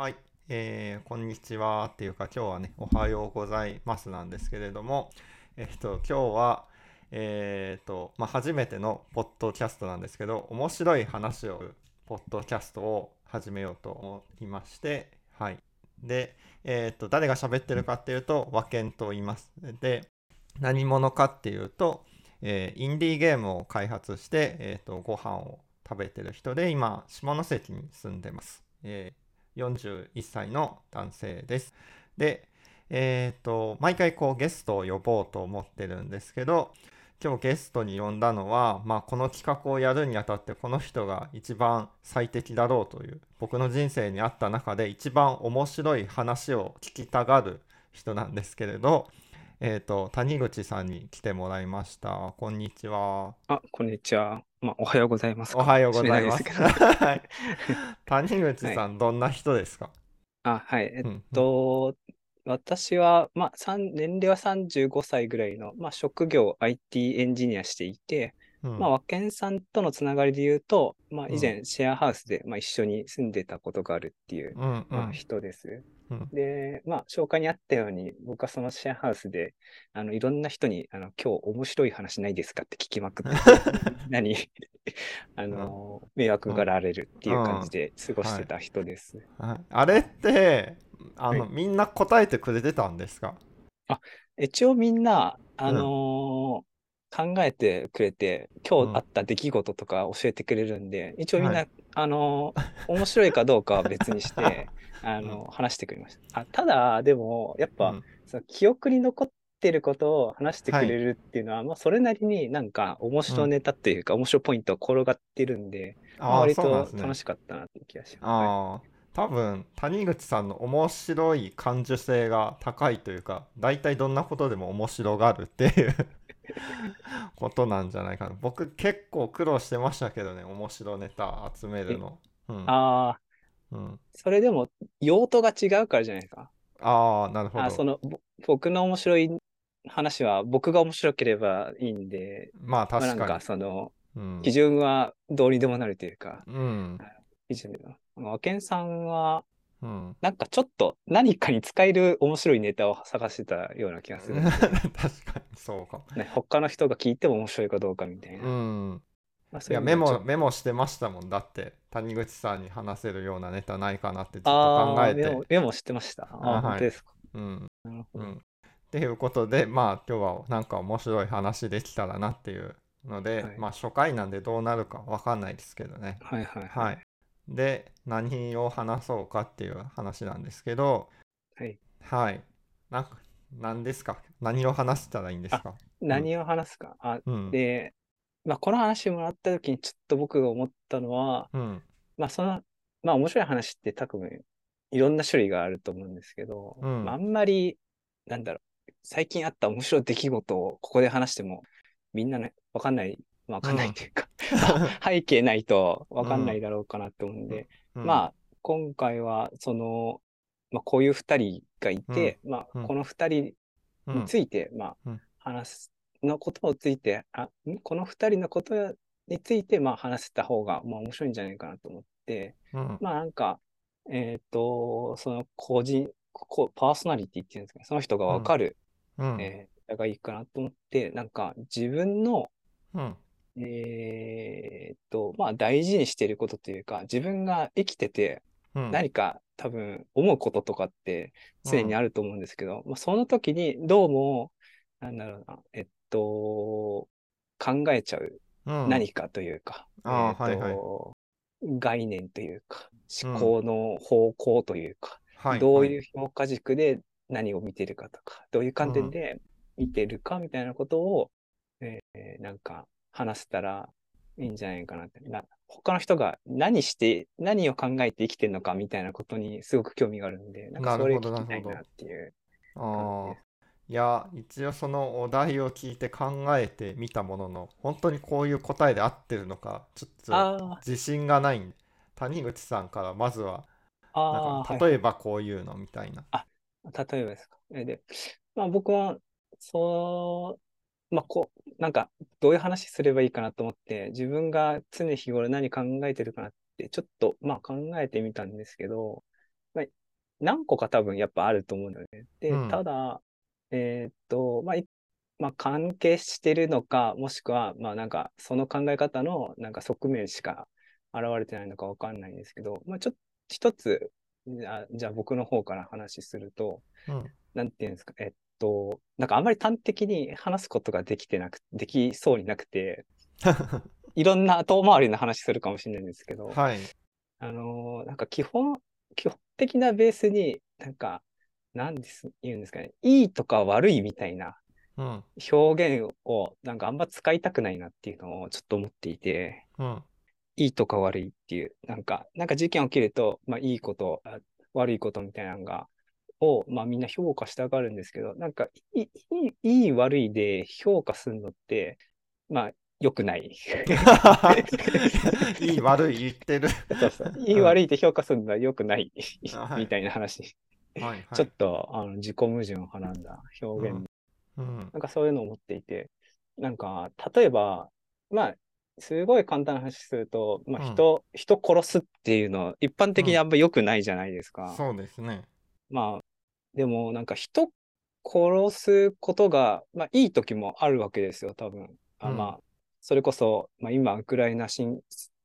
はい、えーこんにちは。っていうか今日はねおはようございますなんですけれども。えっと今日はえっとまあ初めてのポッドキャストなんですけど面白い話をポッドキャストを始めようと思いまして。はい。でえっと誰が喋ってるかっていうと和健と言います。で何者かっていうと、えーインディーゲームを開発して、えー、とご飯を食べてる人で今下関に住んでます、え41歳の男性です。でえっ、と毎回こうゲストを呼ぼうと思ってるんですけど今日ゲストに呼んだのは、まあ、この企画をやるにあたってこの人が一番最適だろうという僕の人生にあった中で一番面白い話を聞きたがる人なんですけれど、えー、と谷口さんに来てもらいました。こんにちは。あ、こんにちは。まあ、おはようございますか。おはようございます。はい。谷口さん、どんな人ですか？あ、はい。えっうんと、私は、まあ、三年齢は35歳ぐらいの、まあ、職業 IT エンジニアしていて、うん。まあ、和健さんとのつながりで言うと、まあ、うん。以前シェアハウスで、まあ、一緒に住んでたことがあるっていう、まあ、ん人です。うんで、まあ、紹介にあったように、僕はそのシェアハウスで、あの、いろんな人に、あの、今日面白い話ないですかって聞きまくってて、何、あの、迷惑がられるっていう感じで過ごしてた人です。はい。あれってあの、はい。みんな答えてくれてたんですか？一応みんな、あのー考えてくれて、今うん。日あった出来事とか教えてくれるんで、一応みんな、はあのー面白いかどうかは別にして、あの話してくれました。あただ、でも、やっぱ、うん。その記憶に残ってることを話してくれるっていうのは、まあ、それなりになんか面白ネタっていうか、面白ポイントを転がってるんで、割と楽しかったなっていう気がします。多分谷口さんの面白い感受性が高いというか大体どんなことでも面白がるっていう ことなんじゃないかな。僕結構苦労してましたけどね面白ネタ集めるの。うん。ああ、うん。それでも用途が違うからじゃないですか。ああなるほど。あそのぼ僕の面白い話は僕が面白ければいいんで、まあまあ、なんか確かにそのうん。基準はどうにでもなるというか、うん。基準が。和健さんはうん。なんかちょっと何かに使える面白いネタを探してたような気がする 確かにそうかも。ね、他の人が聞いても面白いかどうかみたいな。うんまあ、ういやメモメモしてましたもんだって。谷口さんに話せるようなネタないかなってずっとあ考えて。あメモ、メモしてました。ああ、あはい。本当ですか。うん。なるほど。うん、っていうことでまあ今日はなんか面白い話できたらなっていうので、はい。まあ初回なんでどうなるかわかんないですけどね。はいはいはい。で何を話そうかっていう話なんですけどはい。はい。なんか何ですか？何を話したらいいんですか？何を話すか。あうん。で、まあ、この話もらった時にちょっと僕が思ったのは、うん。まあその、まあ面白い話って多分いろんな種類があると思うんですけど、うん。まあ、あんまり、なんだろう、最近あった面白い出来事をここで話してもみんなね、わかんない、まあわかんないというか、背景ないとわかんないだろうかなって思うんで、うん。まあ今回はその、まあこういう二人がいて、まうん。あこの二人うんについて、まあうん。話すのことをついて、あ、んこの二人のことについて、まあ話せた方が、まあ面白いんじゃないかなと思って、うん。まあなんか、えっ、と、その個人、こパーソナリティっていうんですかね、その人がわかる、うん。えーがいいかなと思って、なんか自分の、うん。えっと、まあ大事にしていることというか、自分が生きててうん。何か多分思うこととかって常にあると思うんですけど、まあ、その時にどうも、なんだろうな、えっと、考えちゃううん。何かというか、あーえっとはい。はい概念というか、うん。思考の方向というか、はいどうはいいう評価軸で何を見てるかとか、どういう観点で見てるかみたいなことを、えーなんか話せたらいいんじゃないかなって。な他の人が何して、何を考えて生きてるのかみたいなことにすごく興味があるんで、なんかそれなるほど聞きたいなっていうあ感ーじです。いや一応そのお題を聞いて考えてみたものの本当にこういう答えで合ってるのかちょっとあ自信がないんで谷口さんからまずはあ、あなんあ、はいか例えばこういうのみたいな。例えばですか？えで、まあ僕は、そう、まあこう、なんか、どういう話すればいいかなと思って、自分が常日頃何考えてるかなって、ちょっと、まあ考えてみたんですけど、まあ、何個か多分やっぱあると思うんだよね。で、うんただ、えーっと、まあ、いまあ、関係してるのか、もしくは、まあなんか、その考え方のなんか側面しか現れてないのかわかんないんですけど、まあちょっと一つ、じゃあ、じゃあ僕の方から話すると、うんなんていうんですか、えっと、なんかあんまり端的に話すことができてなく、できそうになくて、いろんな遠回りな話するかもしれないんですけど、はい。あのーなんか基本、基本的なベースに、なんか、なんです、言うんですかね、いいとか悪いみたいなうん。表現を、なんかあんま使いたくないなっていうのをちょっと思っていて、うん。いいとか悪いっていう、なんか、なんか事件起きると、まあいいこと、あ悪いことみたいなのが、を、まあみんな評価したがるんですけど、なんかいい、いい、悪いで評価するのって、まあ良くない。いい悪い言ってる。そうそう。いい悪いで評価するのは良くないみたいな話。はいはい。ちょっとあの自己矛盾をはらんだ表現、うん。なんかそういうのを思っていて、なんか例えば、まあ、すごい簡単な話すると、まあうん人、人殺すっていうのは一般的にあんま良くないじゃないですか。そうですね。まあ、でもなんか人殺すことが、まあいい時もあるわけですよ、多分。あうんまあ、それこそ、まあ今、ウクライナ侵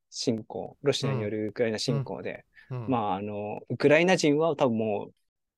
侵攻、ロシアによるウクライナ侵攻で、うん。まあ、あの、ウクライナ人は多分もう、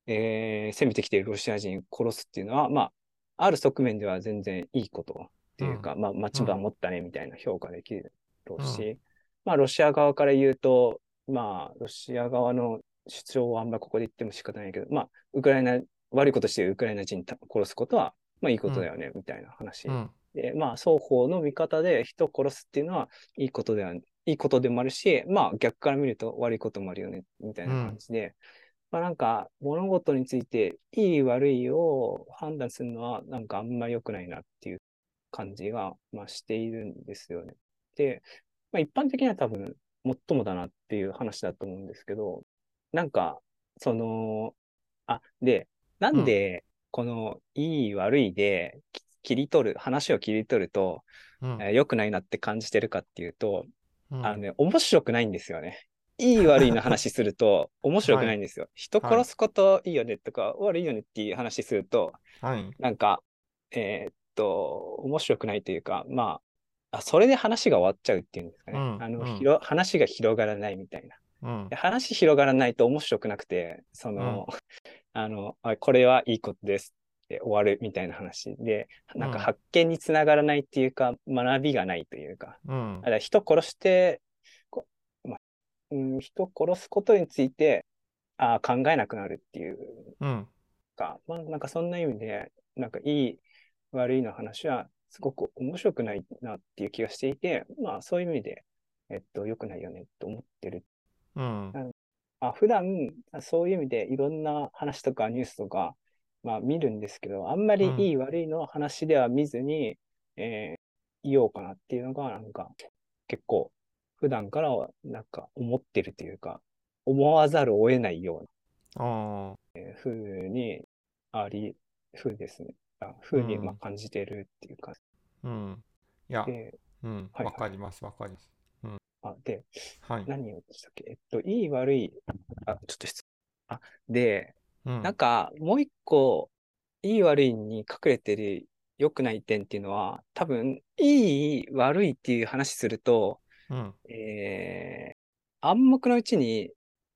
えー攻めてきているロシア人殺すっていうのは、まあ、ある側面では全然いいことっていうか、まあ、町場持ったねみたいな評価できるろうし、まあ、ロシア側から言うと、まあ、ロシア側の主張はあんまりここで言っても仕方ないけど、まあ、ウクライナ、悪いことしてウクライナ人殺すことは、まあ、いいことだよね、みたいな話。うん。で、まあ、双方の見方で人を殺すっていうのはいいことでは、いいことでもあるし、まあ、逆から見ると悪いこともあるよね、みたいな感じで、まあ、なんか、物事について、いい悪いを判断するのは、なんかあんまり良くないなっていう感じが、まあ、しているんですよね。で、まあ、一般的には多分、最もだなっていう話だと思うんですけど、なんか、その、あ、で、なんで、この、いい悪いで、き切り取る、話を切り取ると、うん。えー良くないなって感じてるかっていうと、うんあのね、面白くないんですよね。いい悪いの話すると 面白くないんですよ。人殺すこといいよねとか、悪いよねっていう話すると、はい。なんか、えーっと、面白くないというか、まあ、あそれで話が終わっちゃうっていうんですかね。あの、うんうんひろ話が広がらないみたいな。うんで。話広がらないと面白くなくて、その、あの、あこれはいいことですって終わるみたいな話で、なんかうん発見につながらないっていうか、学びがないというか、うんだか。ら人殺して、うん、人殺すことについてあ考えなくなるっていううん。か、まあなんかそんな意味で、なんかいい悪いの話はすごく面白くないなっていう気がしていて、まあそういう意味で、えっと、良くないよねと思ってるうん。あ普段、そういう意味でいろんな話とかニュースとか、まあ見るんですけど、あんまりいい悪いの話では見ずに、えー言おうかなっていうのが、なんか結構普段からはなんか思ってるというか、思わざるを得ないようああ。な風に、あり、風ですね。あ風にうんまあ感じてるっていうか、うん。いや、で、うん。はいわかります、わかります。あ、で、はい。何をしたっけ？えっと、いい悪い、あ、ちょっと失礼。あ、で、うんなんか、もう一個、いい悪いに隠れてる良くない点っていうのは、多分、いい悪いっていう話すると、うん。えー暗黙のうちに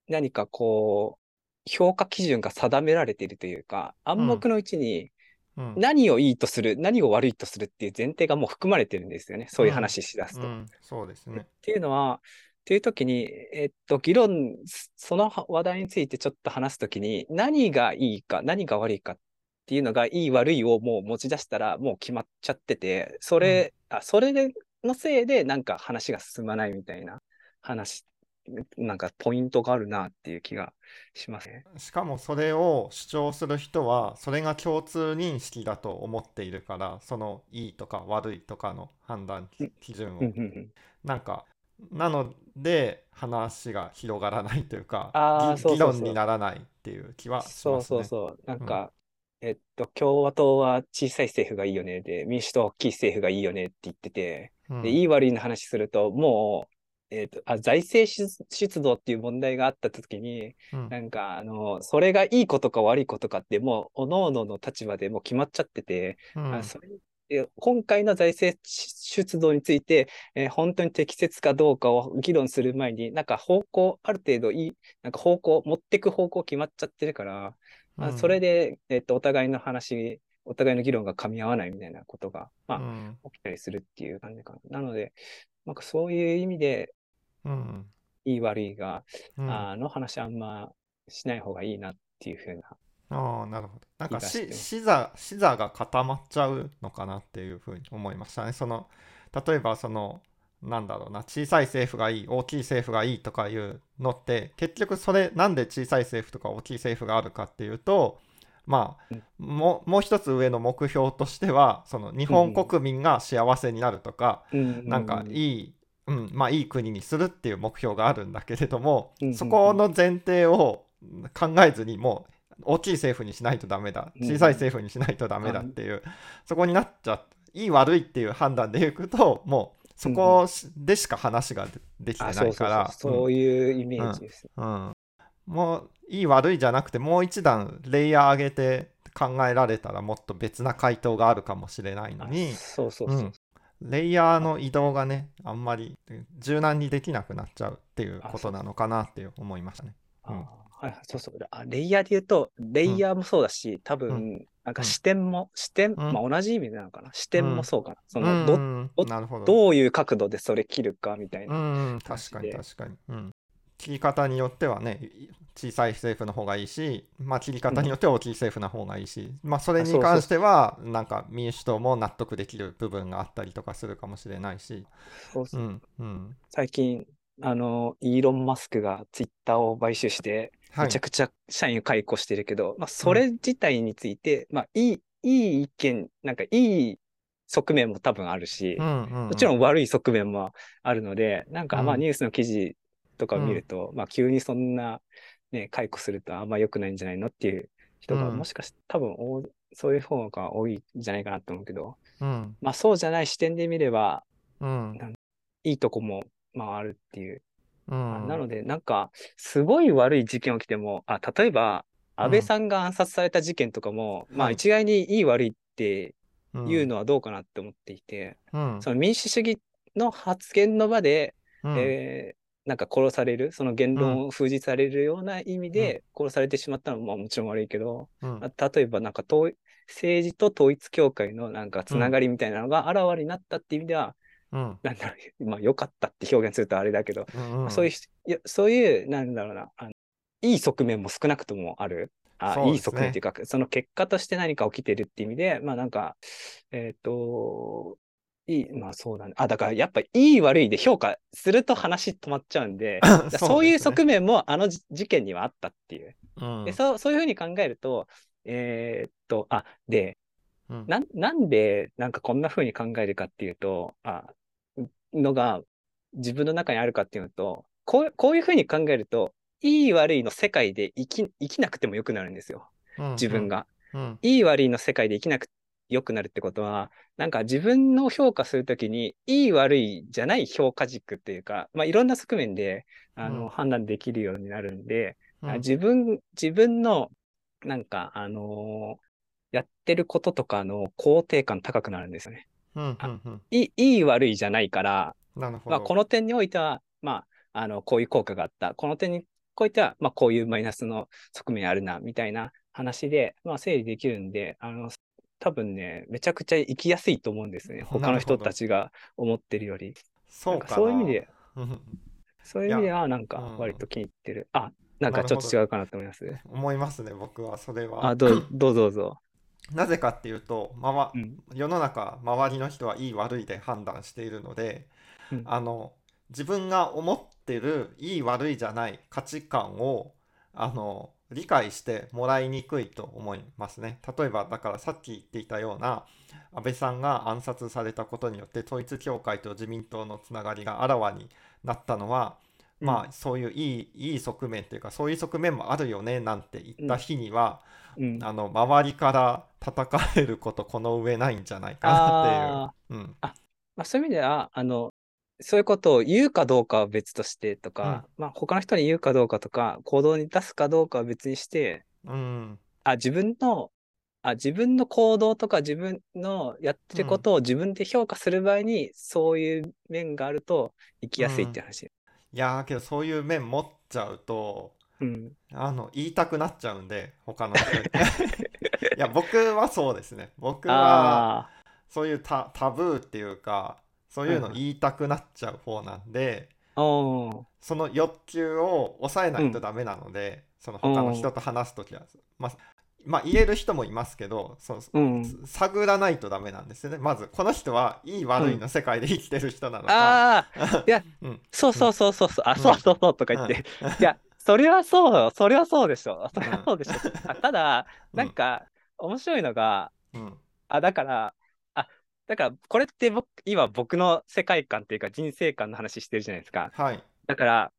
何かこう、評価基準が定められているというか、暗黙のうちにうん。何をいいとする、何を悪いとするっていう前提がもう含まれてるんですよね。そういう話しだすと。うん。そうですね。っていうのは、っていう時に、えっと、議論、その話題についてちょっと話すときに、何がいいか、何が悪いかっていうのが、いい悪いをもう持ち出したら、もう決まっちゃってて、それ、あ、それでのせいで、なんか話が進まないみたいな話、なんかポイントがあるなっていう気がしますね。しかもそれを主張する人はそれが共通認識だと思っているからそのいいとか悪いとかの判断うん基準をうんうんうんなんかなので話が広がらないというか議論にならないっていう気はしそうますね。そうそう。なんか、えっと、共和党は小さい政府がいいよねで、民主党は大きい政府がいいよねって言ってて、うんで、いい悪いの話すると、もう、えっ、と、あ、財政出出動っていう問題があった時に、うん。なんか、あの、それがいいことか悪いことかって、もう、各々の立場でもう決まっちゃってて、うん。あそれえ今回の財政出動について、えー本当に適切かどうかを議論する前に、なんか方向、ある程度いい、なんか方向、持ってく方向決まっちゃってるから、まあうん。それで、えっと、お互いの話、お互いの議論が噛み合わないみたいなことが、まあ、うん起きたりするっていう感じかな。なので、なんかそういう意味で、うんいい悪いが、うんあの話あんましない方がいいなっていうふうな。ああ、なるほど。なんかし気がして視座、視座が固まっちゃうのかなっていうふうに思いましたね。その、例えばその、なんだろうな、小さい政府がいい、大きい政府がいいとかいうのって、結局それ、なんで小さい政府とか大きい政府があるかっていうと、まあ、もうもう一つ上の目標としては、その日本国民が幸せになるとか、なんかいい、うん、まあいい国にするっていう目標があるんだけれどもうん。うん。う、んそこの前提を考えずにもう大きい政府にしないとダメだ、うん。小さい政府にしないとダメだっていう、そこになっちゃう、いい悪いっていう判断でいくと、もうそこでしか話がでできてあ、ないから、そういうイメージです。うん。うんもういい悪いじゃなくて、もう一段レイヤー上げて考えられたらもっと別な回答があるかもしれないのあに、そうそうそう。うんレイヤーの移動がね、あんまり柔軟にできなくなっちゃうっていうことなのかなって思いましたね。うんあはいはい、そうそう。あレイヤーで言うと、レイヤーもそうだし、多分、なんか視点も、視点、まあ同じ意味なのかな。視点もそうかな。その、ど、うんどなるほど。どういう角度でそれ切るかみたいな。うん、確かに確かに。うん。切り方によってはね、小さい政府の方がいいし、まあ切り方によっては大きい政府の方がいいし、まあそれに関しては、なんか民主党も納得できる部分があったりとかするかもしれないし。そうそうう。ん、うん。最近、あの、イーロン・マスクがツイッターを買収して、はいめちゃ。くちゃ社員を解雇してるけど、まあ、それ自体について、まあ、いい、いい意見、なんかいい側面も多分あるし、うんうんうんもちろん悪い側面もあるので、なんかまあうんニュースの記事とかを見ると、まあ急にそんなね、解雇するとあんま良くないんじゃないのっていう人がうん。もしかして多分そういう方が多いんじゃないかなと思うけど、うん、まあそうじゃない視点で見ればうん、いいとこもまああるっていう。うん。なのでなんかすごい悪い事件起きても、あ、例えば安倍さんが暗殺された事件とかも、まあはい。一概にいい悪いってうんいうのはどうかなって思っていて、うん、その民主主義の発言の場で、うん。えーなんか殺される、その言論を封じされるような意味で殺されてしまったのもまあもちろん悪いけど、うん。まあ例えばなんか統政治と統一教会のなんかつながりみたいなのがあらわになったっていう意味では、うん。なんだろう、まあ良かったって表現するとあれだけど、うんうん。そういう、いやそういう、なんだろうな、あのいい側面も少なくともある。あいいそうですね。側面っていうか、その結果として何か起きてるっていう意味で、まあなんか、えっ、と、いい、まあそうだね。あ、だからやっぱいい悪いで評価すると話止まっちゃうんで、そういう側面もあのじ事件にはあったっていう。うんでそうそういうふうに考えると、えーっと、あ、で、うんなん、なんで、なんかこんな風に考えるかっていうと、あ、のが自分の中にあるかっていうのと、こうこういう風に考えると、いい悪いの世界で生き、生きなくてもよくなるんですよ。自分。が。うんいい悪いの世界で生きなく良くなるってことは、なんか自分の評価するときに、いい悪いじゃない評価軸っていうか、まあいろんな側面で、あの、うん判断できるようになるんで、うんあ自分、自分の、なんか、あのーやってることとかの肯定感高くなるんですよね。うんうんうんいい、いい悪いじゃないから、なるほど。まあ、この点においては、まあ、あの、こういう効果があった。この点においては、まあ、こういうマイナスの側面あるな、みたいな話で、まあ、整理できるんで、あの、多分ね、めちゃくちゃ生きやすいと思うんですね。他の人たちが思ってるより。そうかな。そういう意味で、う んそういう意味では、なんかうん、割と気に入ってる。あ、なんかちょっと違うかなと思います。思いますね、僕はそれは。あ、どう どうぞどうぞ。なぜかっていうと、まわうん。世の中、周りの人はいい悪いで判断しているので、うんあの自分が思ってるいい悪いじゃない価値観をあの理解してもらいにくいと思いますね。例えばだからさっき言っていたような安倍さんが暗殺されたことによって統一教会と自民党のつながりがあらわになったのは、まあそういういいいい側面というかそういう側面もあるよねなんて言った日には、うん、あの周りから叩かれることこの上ないんじゃないかなっていう。うんまあ、そういう意味では、あの、そういうことを言うかどうかは別としてとか、まあ他の人に言うかどうかとか、行動に出すかどうかは別にして、うん。あ、自分の、あ、自分の行動とか自分のやってることを自分で評価する場合に、そういう面があると生きやすいって話。いやーけどそういう面持っちゃうとうん。あの言いたくなっちゃうんで他の人に。いや僕はそうですね。僕はそういうタタブーっていうかそういうの言いたくなっちゃう方なんで、その欲求を抑えないとダメなので、その他の人と話す時は、まあ、まあ言える人もいますけどそのうん。探らないとダメなんですよね。まずこの人はいい悪いの世界で生きてる人なのか、ああ、いや、うん。そうそうそうそうそう、あ、ん。そうそうそうとか言って、いや、それはそうよ、それはそうでしょ、それうんはそうでしょ。あただ、なんか、面白いのが、うん。あ、だから、あ、だから、これって僕、今僕の世界観っていうか人生観の話してるじゃないですか。はい、だから、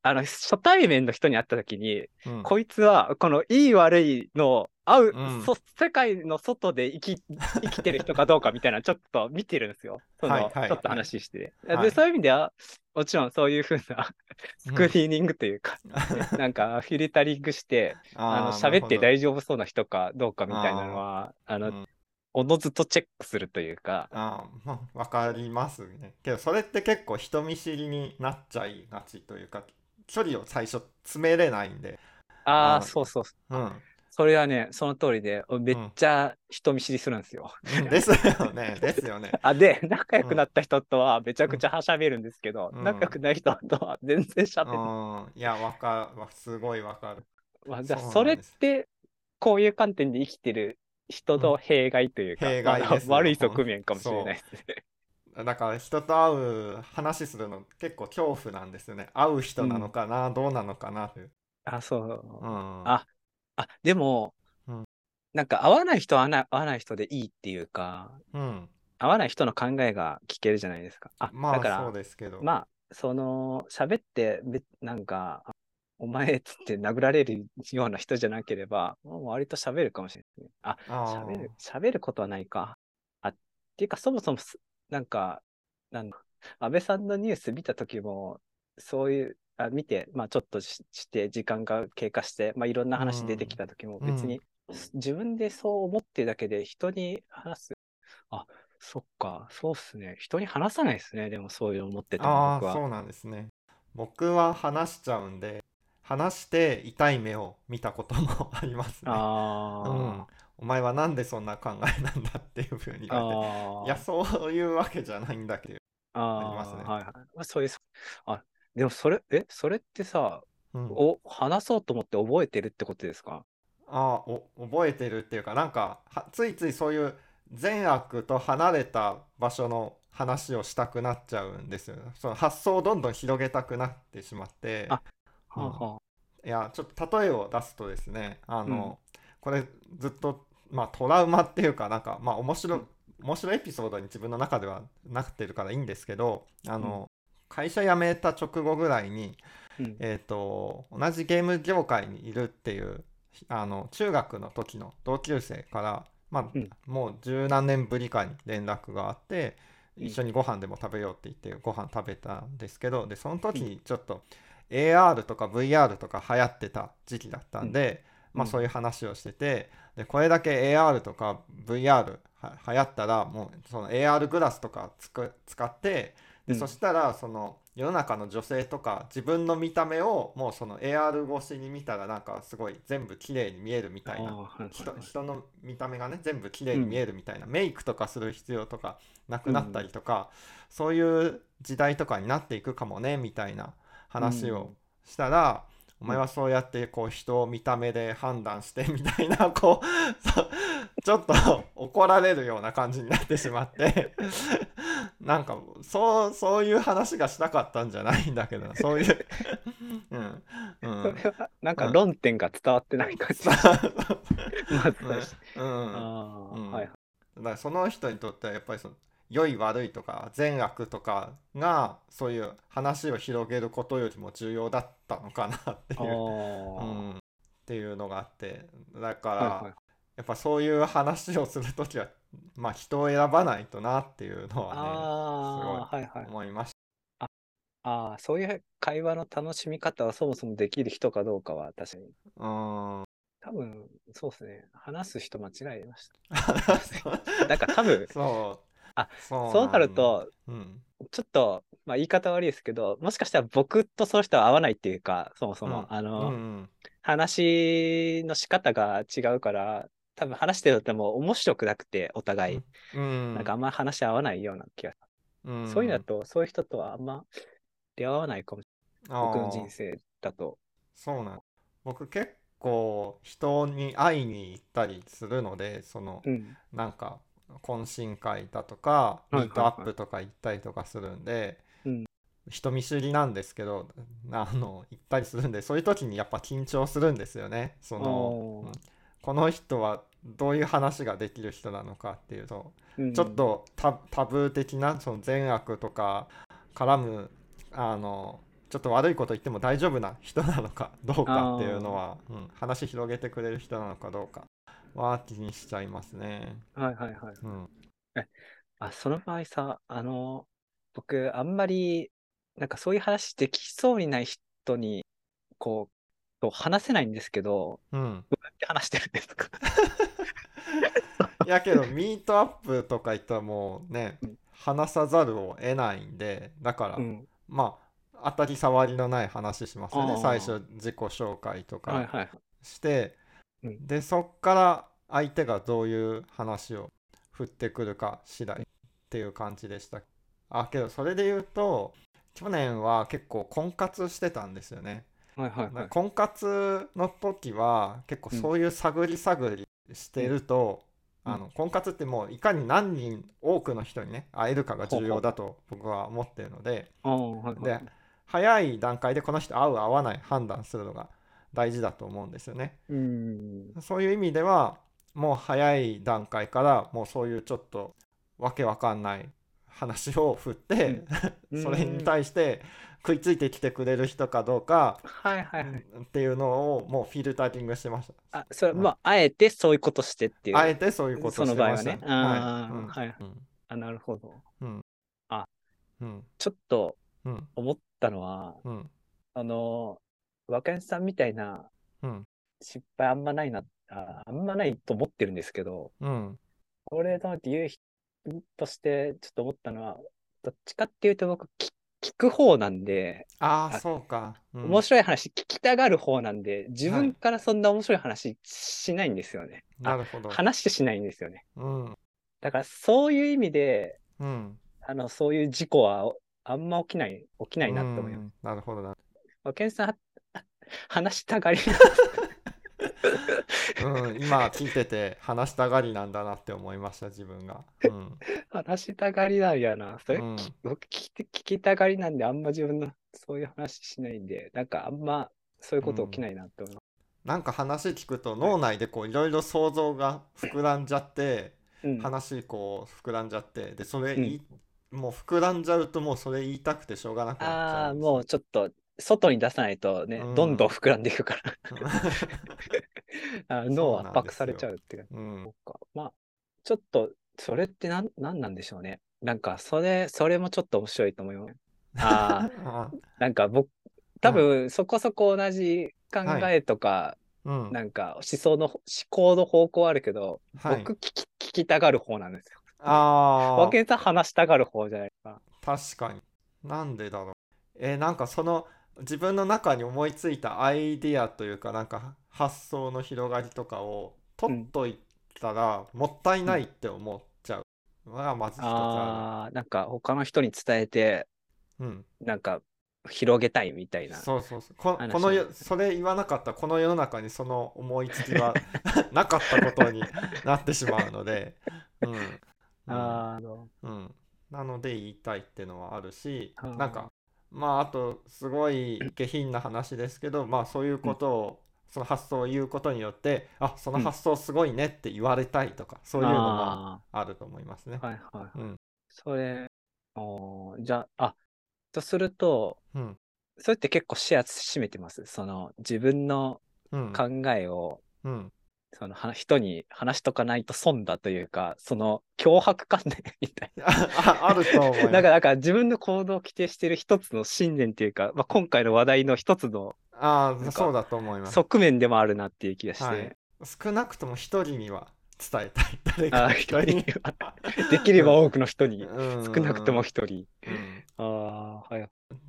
あの、初対面の人に会った時に、うん。こいつは、このいい悪いの、合う、うん。そ世界の外で生き、生きてる人かどうかみたいな、ちょっと見てるんですよ。その、はいはい。ちょっと話して。はい。で、そういう意味では、もちろんそういうふうなスクリーニングというか、なんかフィルタリングして、あの、喋って丈大丈夫そうな人かどうかみたいなのは、あの、うんおのずとチェックするというか、あーまあ、わかりますね。けどそれって結構人見知りになっちゃいがちというか距離を最初詰めれないんで、あああ、そうそう。うん、それはね、その通りで、めっちゃ人見知りするんですよ。ですよね ですよね。あ、で、仲良くなった人とはめちゃくちゃ喋るんですけど、うん仲良くない人とは全然喋る。うん、いやわかわすごいわかる。まあ、じゃあそれって、こういう観点で生きてる人の弊害というか、弊害まあですよ悪い側面かもしれないですね。だから人と会う話するの結構恐怖なんですよね。会う人なのかな、どうなのかなという。あ、そう。うん、ああ、でも、うんなんか合わない人は合わない合わない人でいいっていうか、うん、合わない人の考えが聞けるじゃないですか。あ、まだからあそう、ですけど。まあ、その、喋って、べなんか、お前っつって殴られるような人じゃなければ、割と喋るかもしれない。あ、喋る、喋ることはないか。あ、っていうか、そもそもす、なんか、なん安倍さんのニュース見たときも、そういう、あ見て、まあちょっとしして、時間が経過して、まあいろんな話出てきたときも、うん別に、自分でそう思ってるだけで人に話す。あ、そっか、そうっすね。人に話さないですね。でもそういうの思ってても僕は。ああそうなんですね。僕は話しちゃうんで話して痛い目を見たこともありますね。うん、お前はなんでそんな考えなんだっていうふうに言われて。いやそういうわけじゃないんだけど、あありますね。ーはい。そういう、あ、でもそれ、え、それってさ、うん、お、話そうと思って覚えてるってことですか？あーお覚えてるっていうかなんかはついついそういう善悪と離れた場所の話をしたくなっちゃうんですよ。その発想をどんどん広げたくなってしまっていやちょっと例えを出すとですねあの、これずっとまあトラウマっていうかなんかまあ面白い、うん。面白いエピソードに自分の中ではなってるからいいんですけどあの、会社辞めた直後ぐらいに、うん。えー、と同じゲーム業界にいるっていうあの中学の時の同級生から、まあうん。もう十何年ぶりかに連絡があってうん。一緒にご飯でも食べようって言ってご飯食べたんですけどでその時にちょっと AR とか VR とか流行ってた時期だったんで、まあ、うん。そういう話をしててでこれだけ AR とか VR は流行ったらもうその AR グラスとかつく使ってで、うん。そしたらその世の中の女性とか自分の見た目をもうその AR 越しに見たらなんかすごい全部綺麗に見えるみたいな人の見た目がね全部綺麗に見えるみたいな、メイクとかする必要とかなくなったりとか、そういう時代とかになっていくかもねみたいな話をしたら、お前はそうやってこう人を見た目で判断してみたいな こうちょっと怒られるような感じになってしまって なんかそうそういう話がしたかったんじゃないんだけどそういう。うん。うん。それは、なんか論点が伝わってない感じ。そう。まずうん。うん。はい。だからその人にとってはやっぱりその良い悪いとか善悪とかがそういう話を広げることよりも重要だったのかなっていう、あうーん、っていうのがあってだから、はいはいやっぱそういう話をするときはまあ人を選ばないとなっていうのはねあー、はいはい。思いましああ、そういう会話の楽しみ方はそもそもできる人かどうかは確かに。うーん。多分、そうですね。話す人間違えました。なんか多分、そう。あそうそうなると、うん。ちょっと、まあ言い方悪いですけど、もしかしたら僕とその人は合わないっていうか、そもそも、うんうあの、んうん話の仕方が違うから、多分話してるとも面白くなくて、お互い。うん。なんかあんま話合わないような気が、うん、そういうのだと、そういう人とはあんま出会わないかもしれない。僕の人生だと。そうなん僕結構人に会いに行ったりするのでそのうん。なんか懇親会だとかミートアップとか行ったりとかするんで、うん。人見知りなんですけどあの行ったりするんでそういう時にやっぱ緊張するんですよね。そのこの人はどういう話ができる人なのかっていうとうんちょっとタタブー的なその善悪とか絡むあのちょっと悪いこと言っても大丈夫な人なのかどうかっていうのは、うん、話広げてくれる人なのかどうかは気にしちゃいますね。はいはいはい。うん、あ、その場合さ、あの、僕、あんまり、なんかそういう話できそうにない人に、こう、と話せないんですけど、うん、どうやって話してるんですか？いやけどミートアップとか言ったらもうねうん話さざるを得ないんでだから、うん。まあ当たり障りのない話しますよね最初自己紹介とかはいはいはい。でそっから相手がどういう話を振ってくるか次第っていう感じでした。あけどそれで言うと去年は結構婚活してたんですよね、はいはいはい。婚活の時は結構そういう探り探りしてると、うん。あの婚活ってもういかに何人多くの人にね会えるかが重要だと僕は思ってるので。はいはい。で早い段階でこの人合う合わない判断するのが大事だと思うんですよね。うん。そういう意味ではもう早い段階からもうそういうちょっとわけわかんない話を振って、うん それに対して食いついてきてくれる人かどうかはいはいはい。っていうのをもうフィルタリングしてましあ、それ、まあ、あえてそういうことしてっていう。た。あえてそういうことそしてました。の場合はね。ああ、うんはい。うんあ、なるほど。うんあうんちょっとうん思ったのは、うんあの、若林さんみたいなうん失敗あんまないな、ああんまないと思ってるんですけど、うんこれだって言う人としてちょっと思ったのは、どっちかっていうと僕、き聞く方なんで、あああそうか。うん面白い話聞きたがる方なんで、自はい分からそんな面白い話しないんですよね。なるほど。話しないんですよね。うんだからそういう意味で、うんあの、そういう事故はあんま起きない、起きないなって思います。うんなるほどな。まあ、ケンさん、話したがりうん、今聞いてて話したがりなんだなって思いました自分が。うん、話したがりなんやな。それ、うん。聞聞きたがりなんで、あんま自分のそういう話しないんで、なんかあんまそういうこと起きないなって思います。なんか話聞くと脳内でこういろいろ想像が膨らんじゃってうん、話こう膨らんじゃってでそれ言い、もう膨らんじゃうともうそれ言いたくてしょうがなくなっちああ、ゃうんですもうちょっと外に出さないとね、うんどんどん膨らんでいくから あ脳そうなんですよ圧迫されちゃうっていうか。うん。まあ、ちょっと、それってなん、なんなんでしょうね。なんか、それ、それもちょっと面白いと思います。あ あ、あなんか僕、多分、そこそこ同じ考えとか、うんなんか思想の、思考の方向あるけど、はい僕聞き、聞きたがる方なんですよ。あー分けた話したがる方じゃないか。確かになんでだろうえーなんかその自分の中に思いついたアイディアというかなんか発想の広がりとかを取っといたらもったいないって思っちゃう。のがまず一つあああ、なんか他の人に伝えて、るうん。なんか広げたいみたいな。そうそうそう。こ話。このそれ言わなかったらこの世の中にその思いつきは なかったことになってしまうので。うん、うん。あうん、なので言いたいっていうのはあるしはあなんかまああとすごい下品な話ですけどまあそういうことを、その発想を言うことによってあその発想すごいねって言われたいとか、そういうのもああると思いますね。ー。はいはいはい。うん。それ、おーじゃあ、あ、とすると、うん。それって結構シェア占めてます？その自分のうん。考えをうんそのは人に話しとかないと損だというか、その脅迫観念みたいああると思いな。ます。だから、か自分の行動を規定している一つの信念っていうか、まあ、今回の話題の一つのあそうだと思います。側面でもあるなっていう気がして、はい少なくとも一人には伝えたい。誰かあ一一人にはできれば多くの人に、うん少なくとも一人。うんああ、はい。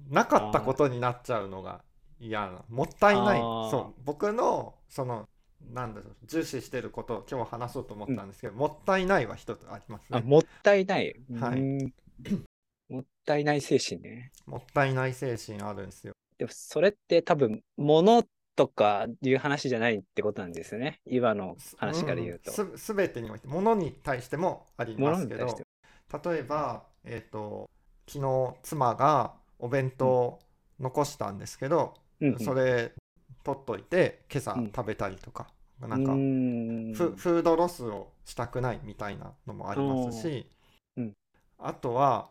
なかったことになっちゃうのが嫌なもったいないそう僕のそのなんだろう重視してることを今日話そうと思ったんですけど、もったいないは一つありますあ、ねもったいない。はいうーんもったいない精神ね。もったいない精神あるんですよでもそれって多分、物とかいう話じゃないってことなんですよね。今の話から言うと。んすすべてにおいて物に対してもありますけど例えばえっ、と昨日妻がお弁当を残したんですけど、うんうんそれ取っといて今朝うん。食べたりとか、なんかうーん。フフードロスをしたくないみたいなのもありますし、うん。あとは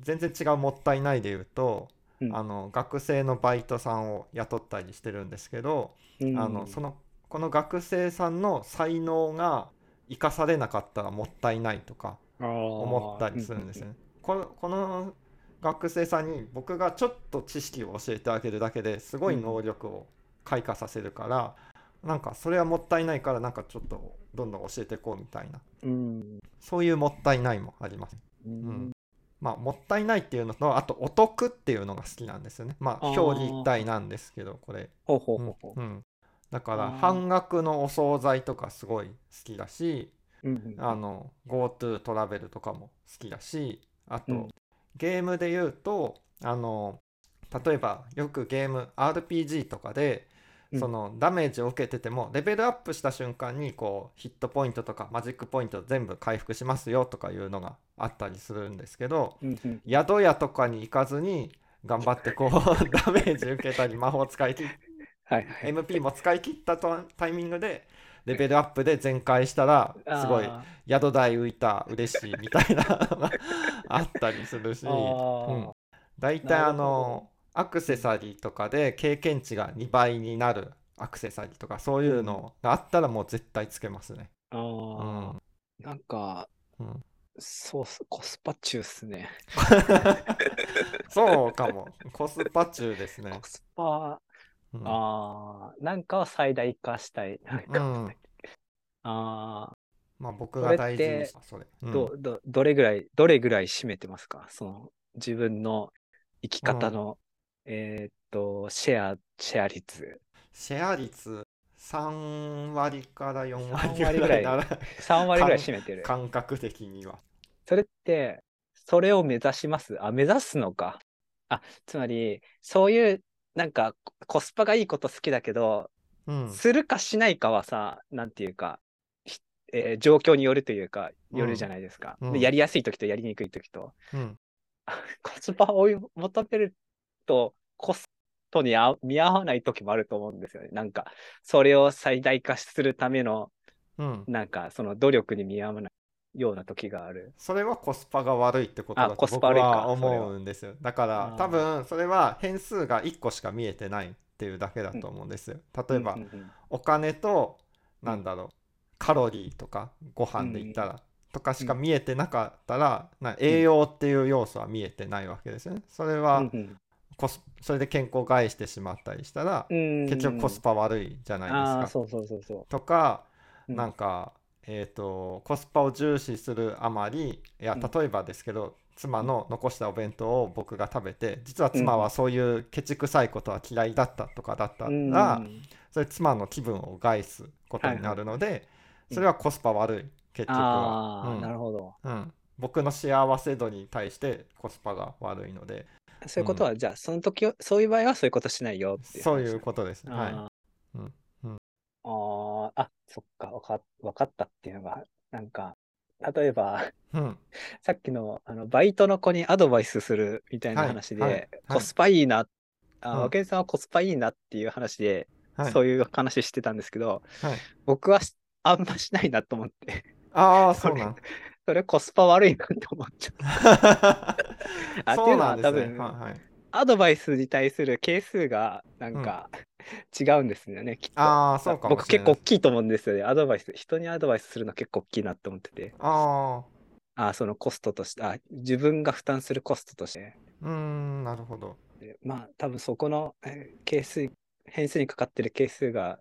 全然違うもったいないで言うと、うん。あの学生のバイトさんを雇ったりしてるんですけど、うん。あのそのこの学生さんの才能が生かされなかったらもったいないとか思思ったりするんですよね。このこの学生さんに僕がちょっと知識を教えてあげるだけですごい能力を開花させるから、なんかそれはもったいないからなんかちょっとどんどん教えていこうみたいなうん。そういうもったいないもあります。うん。まあもったいないっていうのとあとお得っていうのが好きなんですよね。まあ表裏一体なんですけどこれ。ほうんだから半額のお惣菜とかすごい好きだし、う。うんうんあの GoTo トラベルとかも好きだしあと、うんゲームで言うとあの例えばよくゲーム RPG とかでうんそのダメージを受けててもレベルアップした瞬間にこうヒットポイントとかマジックポイント全部回復しますよとかいうのがあったりするんですけど宿屋とかに行かずに頑張ってこう ダメージ受けたり魔法使い切っはいはい。MP も使い切ったとタイミングでレベルアップで全開したらすごいあ宿代浮いた嬉しいみたいなのが あったりするし、うん、大体あのアクセサリーとかで経験値が2倍になるアクセサリーとかそういうのがあったらもう絶対つけますね。あー。なんか、うんそうコスパ中っすね。そうかも。コスパ中ですね。コ。スパ、うん。ああ、なんかを最大化したい。なんかうん。あまあ僕が大事にしたそれ。あ、うん。ど、ど、どれぐらい、どれぐらい占めてますか？その、自分の生き方の、えーっと、シェア、シェア率。シェア率？3割から4 3割割ぐらいぐらいなら3割ぐらい占めてる。感覚的には。それって、それを目指します？あ、目指すのか。あ、つまり、そういう、なんか、コスパがいいこと好きだけど、うんするかしないかはさ、なんていうか、ひえー状況によるというか、よるじゃないですか。うんでやりやすい時とやりにくい時と。うん コスパを追い求めると、コストにあ見合わない時もあると思うんですよね。なんか、それを最大化するための、うんなんか、その努力に見合わないような時がある。それはコスパが悪いってことだあコスと僕は思うんですよ。だから多分それは変数が1個しか見えてないっていうだけだと思うんですよ。例えばうんうんうんお金となんだろうカロリーとかご飯で言ったらとかしか見えてなかったらな栄養っていう要素は見えてないわけですよね。それはうんコスそれで健康を害してしまったりしたらうん。結局コスパ悪いじゃないですか。そうそうそうそとかう。なんか、えー、とコスパを重視するあまりいやうん。例えばですけど、妻の残したお弁当を僕が食べて実は妻はそういうケチくさいことは嫌いだったとかだったら、うん。それ妻の気分を害すことになるので、いそれはコスパ悪い結局は、うん。なるほど。うん。僕の幸せ度に対してコスパが悪いのでそういうことは、じゃあ、その時を、そういう場合はそういうことしないよっていう話。そういうことです。はあー。うん。うん。あー。あ、そっか、わかわかったっていうのが、なんか、例えば、い。うん。さっきのあのバイトの子にアドバイスするみたいなはい。話で、はい。はい。コスパいいな、あうん。和健さんはコスパいいなっていう話で、はい。そういう話してたんですけど、はい、僕はしあんましないなと思って、ああそうなんそれコスパ悪いなって思っちゃう。あそいうなんですね。分はいはいアドバイスに対する係数がなんか違うんですよね、きっと。ああ、そうかも僕結構大きいと思うんですよね。アドバイス、人にアドバイスするの結構大きいなって思ってて。ああそのコストとして、あ自分が負担するコストとして。あ、うーん、なるほど。でまあ、多分そこのえー係数、変数にかかってる係数が、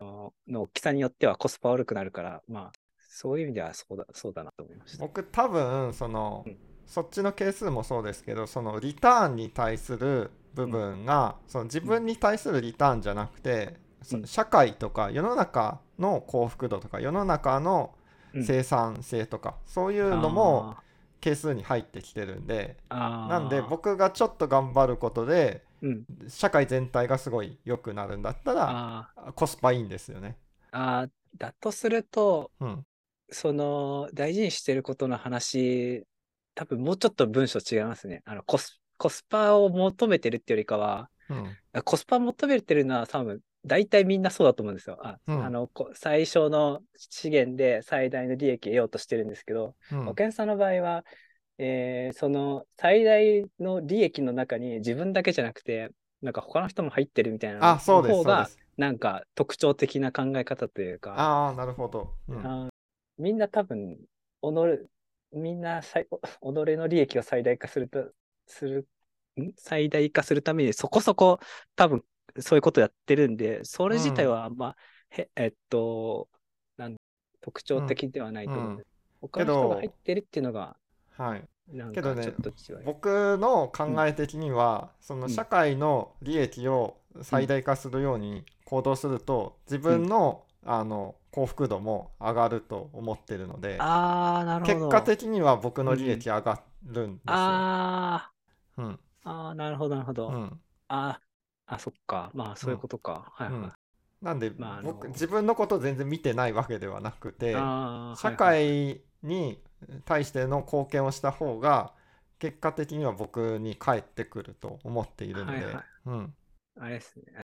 の大きさによってはコスパ悪くなるから、まあ、そういう意味ではそうだそうだなと思いました。僕多分その、うん。そっちの係数もそうですけどそのリターンに対する部分が、その自分に対するリターンじゃなくて、そうん。社会とか世の中の幸福度とか世の中のうん。生産性とか、そういうのも係数に入ってきてるんでなんで、僕がちょっと頑張ることでうん、社会全体がすごい良くなるんだったらあコスパいいんですよね。ーあー、だとすると、うん、その大事にしてることの話、多分もうちょっと文章違いますね。あのコスコスパを求めてるってよりかは、うん、コスパ求めてるのは多分大体みんなそうだと思うんですよ。あ,、うんあのこ最小の資源で最大の利益を得ようとしてるんですけど、うん保険さんの場合は、えーその最大の利益の中に自分だけじゃなくて、なんか他の人も入ってるみたいな方が。なんか特徴的な考え方というか、ああ、なるほど。うんみんな多分、己、みんなさい己の利益を最大化すると、する、ん？最大化するためにそこそこ多分そういうことやってるんで、それ自体はあんま、へえっと、なん特徴的ではないと思うんです。他の人が入ってるっていうのが、はい。けどね。僕の考え的には、そのうん社会の利益を最大化するように行動すると、自分の,、あの幸福度も上がると思ってるのでああ、なるほど。結果的には僕の利益上がるんですよ。あうんーあー、なるほど、なるほど。うんあーあ、そっか。まあ、そういうことか。はいはい。うんなんで、まあ僕自分のこと全然見てないわけではなくて社会に対しての貢献をした方が結果的には僕に返ってくると思っているので、はいはいうん、あれですね。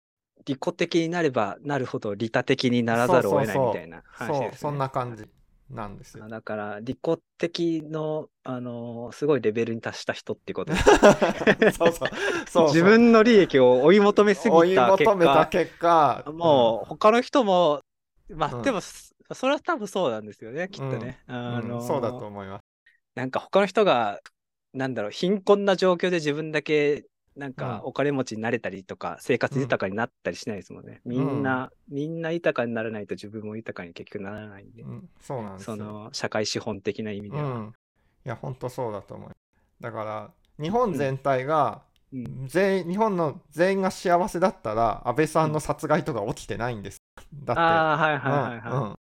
利己的になればなるほど利他的にならざるを得ないみたいな話です、ね。そうそんな感じなんですよあ。だから、利己的の、あのーすごいレベルに達した人ってことです。そうそうそうそう自分の利益を追い求めす追いぎた結求めた果、結果もう他の人も、まあ、うんでも、そそれは多分そうなんですよね、きっとね。うんあのーうんそうだと思います。なんか他の人が、なんだろう、貧困な状況で自分だけ、なんかうんお金持ちになれたりとか、生活豊かになったりしないですもんね。みんな、みんな豊かにならないと自分も豊かに結局ならないんで、うん、そうなんですよ。その社会資本的な意味では。うん、いや本当そうだと思う。だから日本全体が、うん全員日本の全員が幸せだったら安倍さんの殺害とか起きてないんです。だって。ああ、はいはいはいはい。うん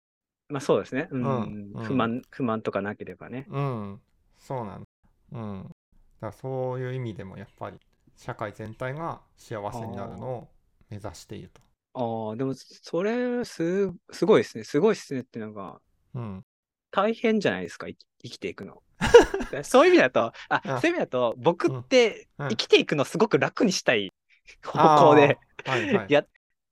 まあそうですね。うん不満、不満とかなければね。うん、うん、そうなんうん。だそういう意味でもやっぱり社会全体が幸せになるのを目指していると。ああ、でもそれす、すごいですね。すごいですねっていうのが、うん、大変じゃないですか、生きていくの。そういう意味だと、あ、あそういう意味だと、僕って生きていくのすごく楽にしたい方向で、はいはい。や、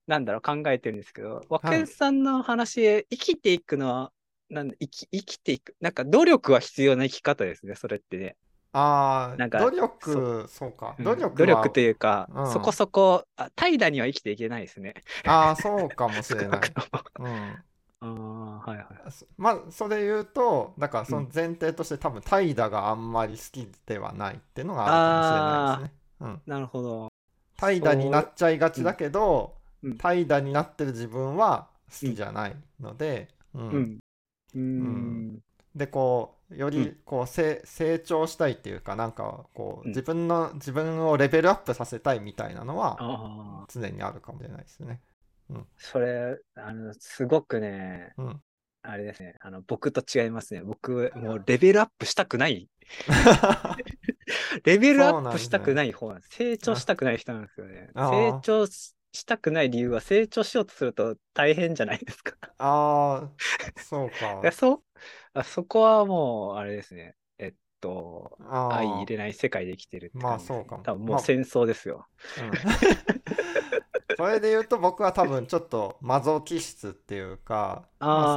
なんだろう、考えてるんですけど、和はい健さんの話、生きていくのは、なんだ生き、生きていく、なんか努力は必要な生き方ですね、それってね。ああ、なんか努力、そうか。うん努力は、努力というか、うんそこそこ、あ怠惰には生きていけないですね。ああ、そうかもし少れない。うん。ああ、はいはい。そまあそれ言うとだからそうのん前提として、多分怠惰があんまり好きではないっていうのがあるかもしれないですね。うん、なるほど。怠惰になっちゃいがちだけど、怠惰になってる自分は好きじゃないので、うんうん。でこうよりうんこうせ成長したいっていうかなんかこううん自分の自分をレベルアップさせたいみたいなのは常にあるかもしれないですね。それ、あの、すごくね、うんあれですね、あの、僕と違いますね。僕、もうレベルアップしたくない。レベルアップしたくない方なんです。成長したくない人なんですよね。成長ししたくない理由は成長しようとすると大変じゃないですか。ああそういかや。そうあそこはもう、あれですね。えっと、あー相入れない世界で生きてるってまあ感じですねそうかもまあ多分もう戦争ですよ。うん それで言うと僕は多分ちょっとマゾ気質っていうか、まあ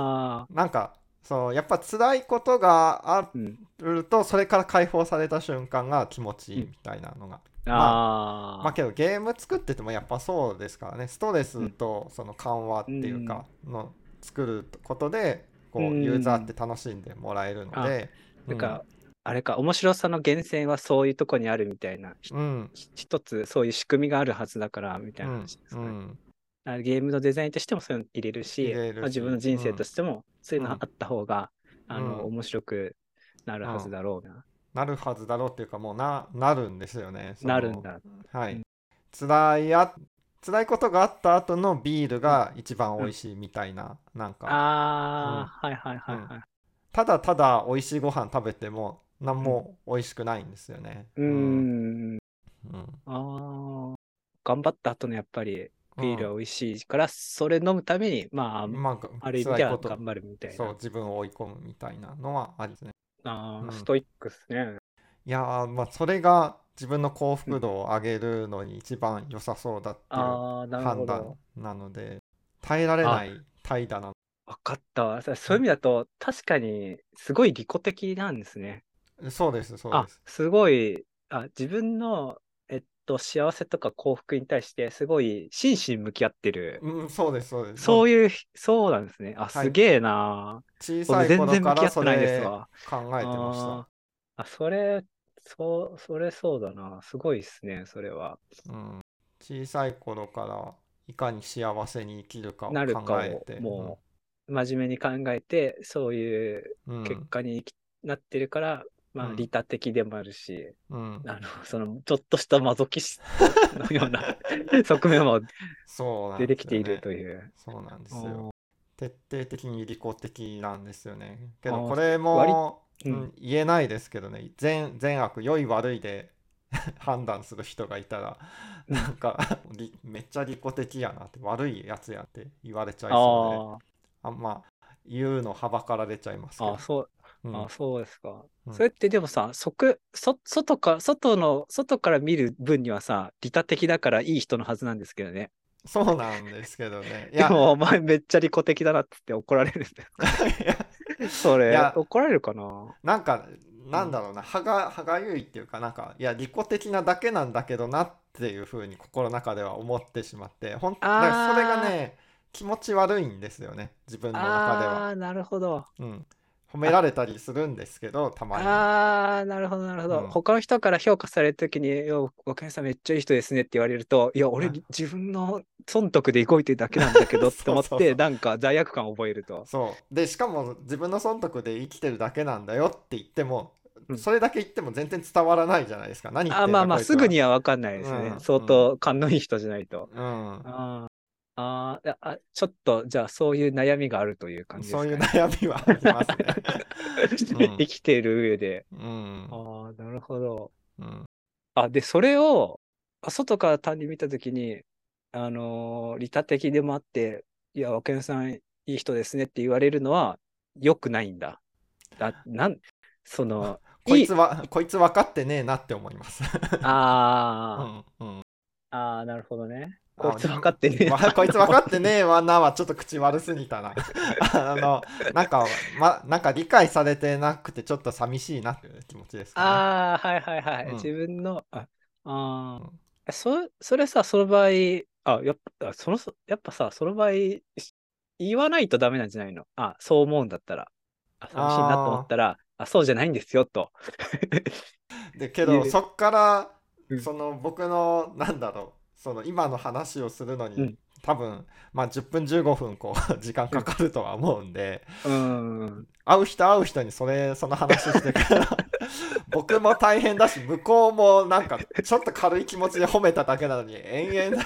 あ、あなんかそうやっぱ辛いことがあうん。るとそれから解放された瞬間が気持ちいいみたいなのがああ。まあけどゲーム作っててもやっぱそうですからね。ストレスとその緩和っていうかの作ることでこううん。ユーザーって楽しんでもらえるのでなんか、あれか、面白さの源泉はそういうとこにあるみたいな、ひうん。ひ一つそういう仕組みがあるはずだから、みたいなうん。話ですかね。うん。あゲームのデザインとしてもそういうの入れるし、入れるしまあ、自分の人生としてもそういうのうん。あった方が、あの、うん。面白くなるはずだろうな。なるはずだろうっていうかもうななるんですよねなるんだ。はい、うん辛いや辛いことがあった後のビールが一番美味しいみたいな、なんかああ、はいはいはいはい。ただただ美味しいご飯食べても何も美味しくないんですよね。うーん。うんああ。頑張った後のやっぱりビールはうん美味しいから、それ飲むために、まあ、まあ、ある意味で辛いことは頑張るみたいな。そう自分を追い込むみたいなのはありですね。ああ、うんストイックっすね。いやーまあそれが自分の幸福度を上げるのに一番良さそうだっていう判断ど。なので耐えられない怠惰なわかったわ。さそういう意味だと、確かにすごい利己的なんですね。そうですそうあです。、すごい、あ、自分の、と、幸せとか幸福に対して、すごい真摯に向き合ってる。うん、そうですそうです。そういう、そうなんですね。あ、はいすげえな。小さい頃からそれないですわ。考えてました。あそれ、そう、それそうだな。すごいですね、それは。うん、小さい頃からいかに幸せに生きるかをなるか考えて、を、もう、真面目に考えて、そういううん、結果になってるから、まあ、うん。利他的でもあるし、うん、うんあの、その、ちょっとしたマゾキストのような 側面も出てきているという。そうなんですあよ。徹底的に利己的なんですよね。けどこれも、割うんうん。言えないですけどね。善善悪良い悪いで 判断する人がいたらうん。なんか りめっちゃ利己的やなって悪いやつやって言われちゃいあそうで。ああんま言うのはばかられちゃいますけど。あ、そう、うんあ、そうですか。うん。それってでもさ、外、そ、外か、外の、外から見る分にはさ、利他的だからいい人のはずなんですけどね。そうなんですけどね。いでやもお前めっちゃ利己的だなっつって怒られるんだよ。それいや、怒られるかな？なんかなんだろうな歯が歯がゆいっていうかなんかいや利己的なだけなんだけどなっていうふうに心の中では思ってしまってほんだからそれがね気持ち悪いんですよね自分の中では、あなるほど。うん、褒められたりするんですけどたまにああ、なるほど、なるほど。うん他の人から評価されるときに、いや、さんめっちゃいい人ですねって言われると、いや、俺うん自分の損得で動いてるだけなんだけど って思っそうそうそうて、なんか罪悪感を覚えると。そうでしかも自分の損得で生きてるだけなんだよって言っても、うんそれだけ言っても全然伝わらないじゃないですか何言ってんだあーまあまあ、こいつはすぐには分かんないですよね。うん相当勘のいい人じゃないと。うんあーあーいやあ、ちょっと、じゃあ、そういう悩みがあるという感じですか、そうね。いう悩みはありますね うん生きている上で。うんああ、なるほど。うんあ、で、それを、あ外から単に見たときに、あのー利他的でもあって、いや、若山さんいい人ですねって言われるのは良くないんだ。だ、なん、その、こいつはこいつ分かってねえなって思います。あー、うんうんあー、なるほどね。あこいつ分かってねえなまあ、こいつ分かってねえわなはちょっと口悪すぎたな。あのなんか、ま、なんか理解されてなくてちょっと寂しいなっていう気持ちですかね。ああ、はいはいはい。うん自分の、あ、あーうんえそ、それさ、その場合、あ、やっぱ、あその、やっぱさ、その場合、し言わないとダメなんじゃないの？あ、そう思うんだったら。あ、寂しいなと思ったら、あ、そうじゃないんですよ、と。でけどそっからうんその僕のなんだろうその今の話をするのに、うん。多分まあ10分15分こう 時間かかるとは思うんで、うーん。会う人会う人にそれその話してから 僕も大変だし向こうもなんかちょっと軽い気持ちで褒めただけなのに延々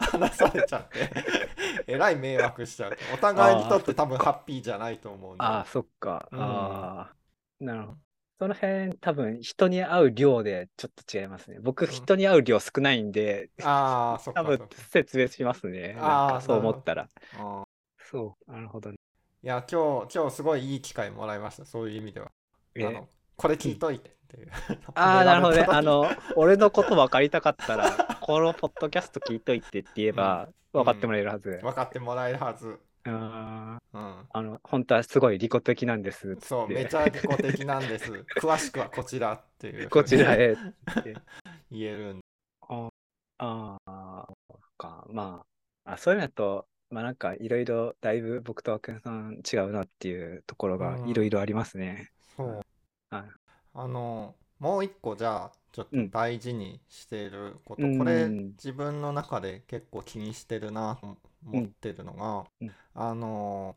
話されちゃって えらい迷惑しちゃうお互いにとって多分ハッピーじゃないと思うんで。ああ、そっか。うん。ああ、なるほど。その辺、多分、人に会う量でちょっと違いますね。僕、ん人に会う量少ないんで、ああそっか多分説明しますね。あそう思ったら。うんそう、なるほどね。いや今日今日すごいいい機会もらいましたそういう意味ではえ？あのこれ聞いといてっていう ああ、なるほどね。あのの、俺のこと分かりたかったら、このポッドキャスト聞いといてって言えば、うん分かってもらえるはず。分かってもらえるはずあーうんあの、本当はすごい利己的なんです。そう、でめちゃ利己的なんです。詳しくはこちらっていう。こちらへって。言えるんああか。まあ、あそういうのだと、まあなんかいろいろだいぶ僕と涌谷さん違うなっていうところがうんいろいろありますね。そうはい。あのもう一個じゃあちょっとうん大事にしていること、うんこれ自分の中で結構気にしてるなと思ってるのが、うん。あの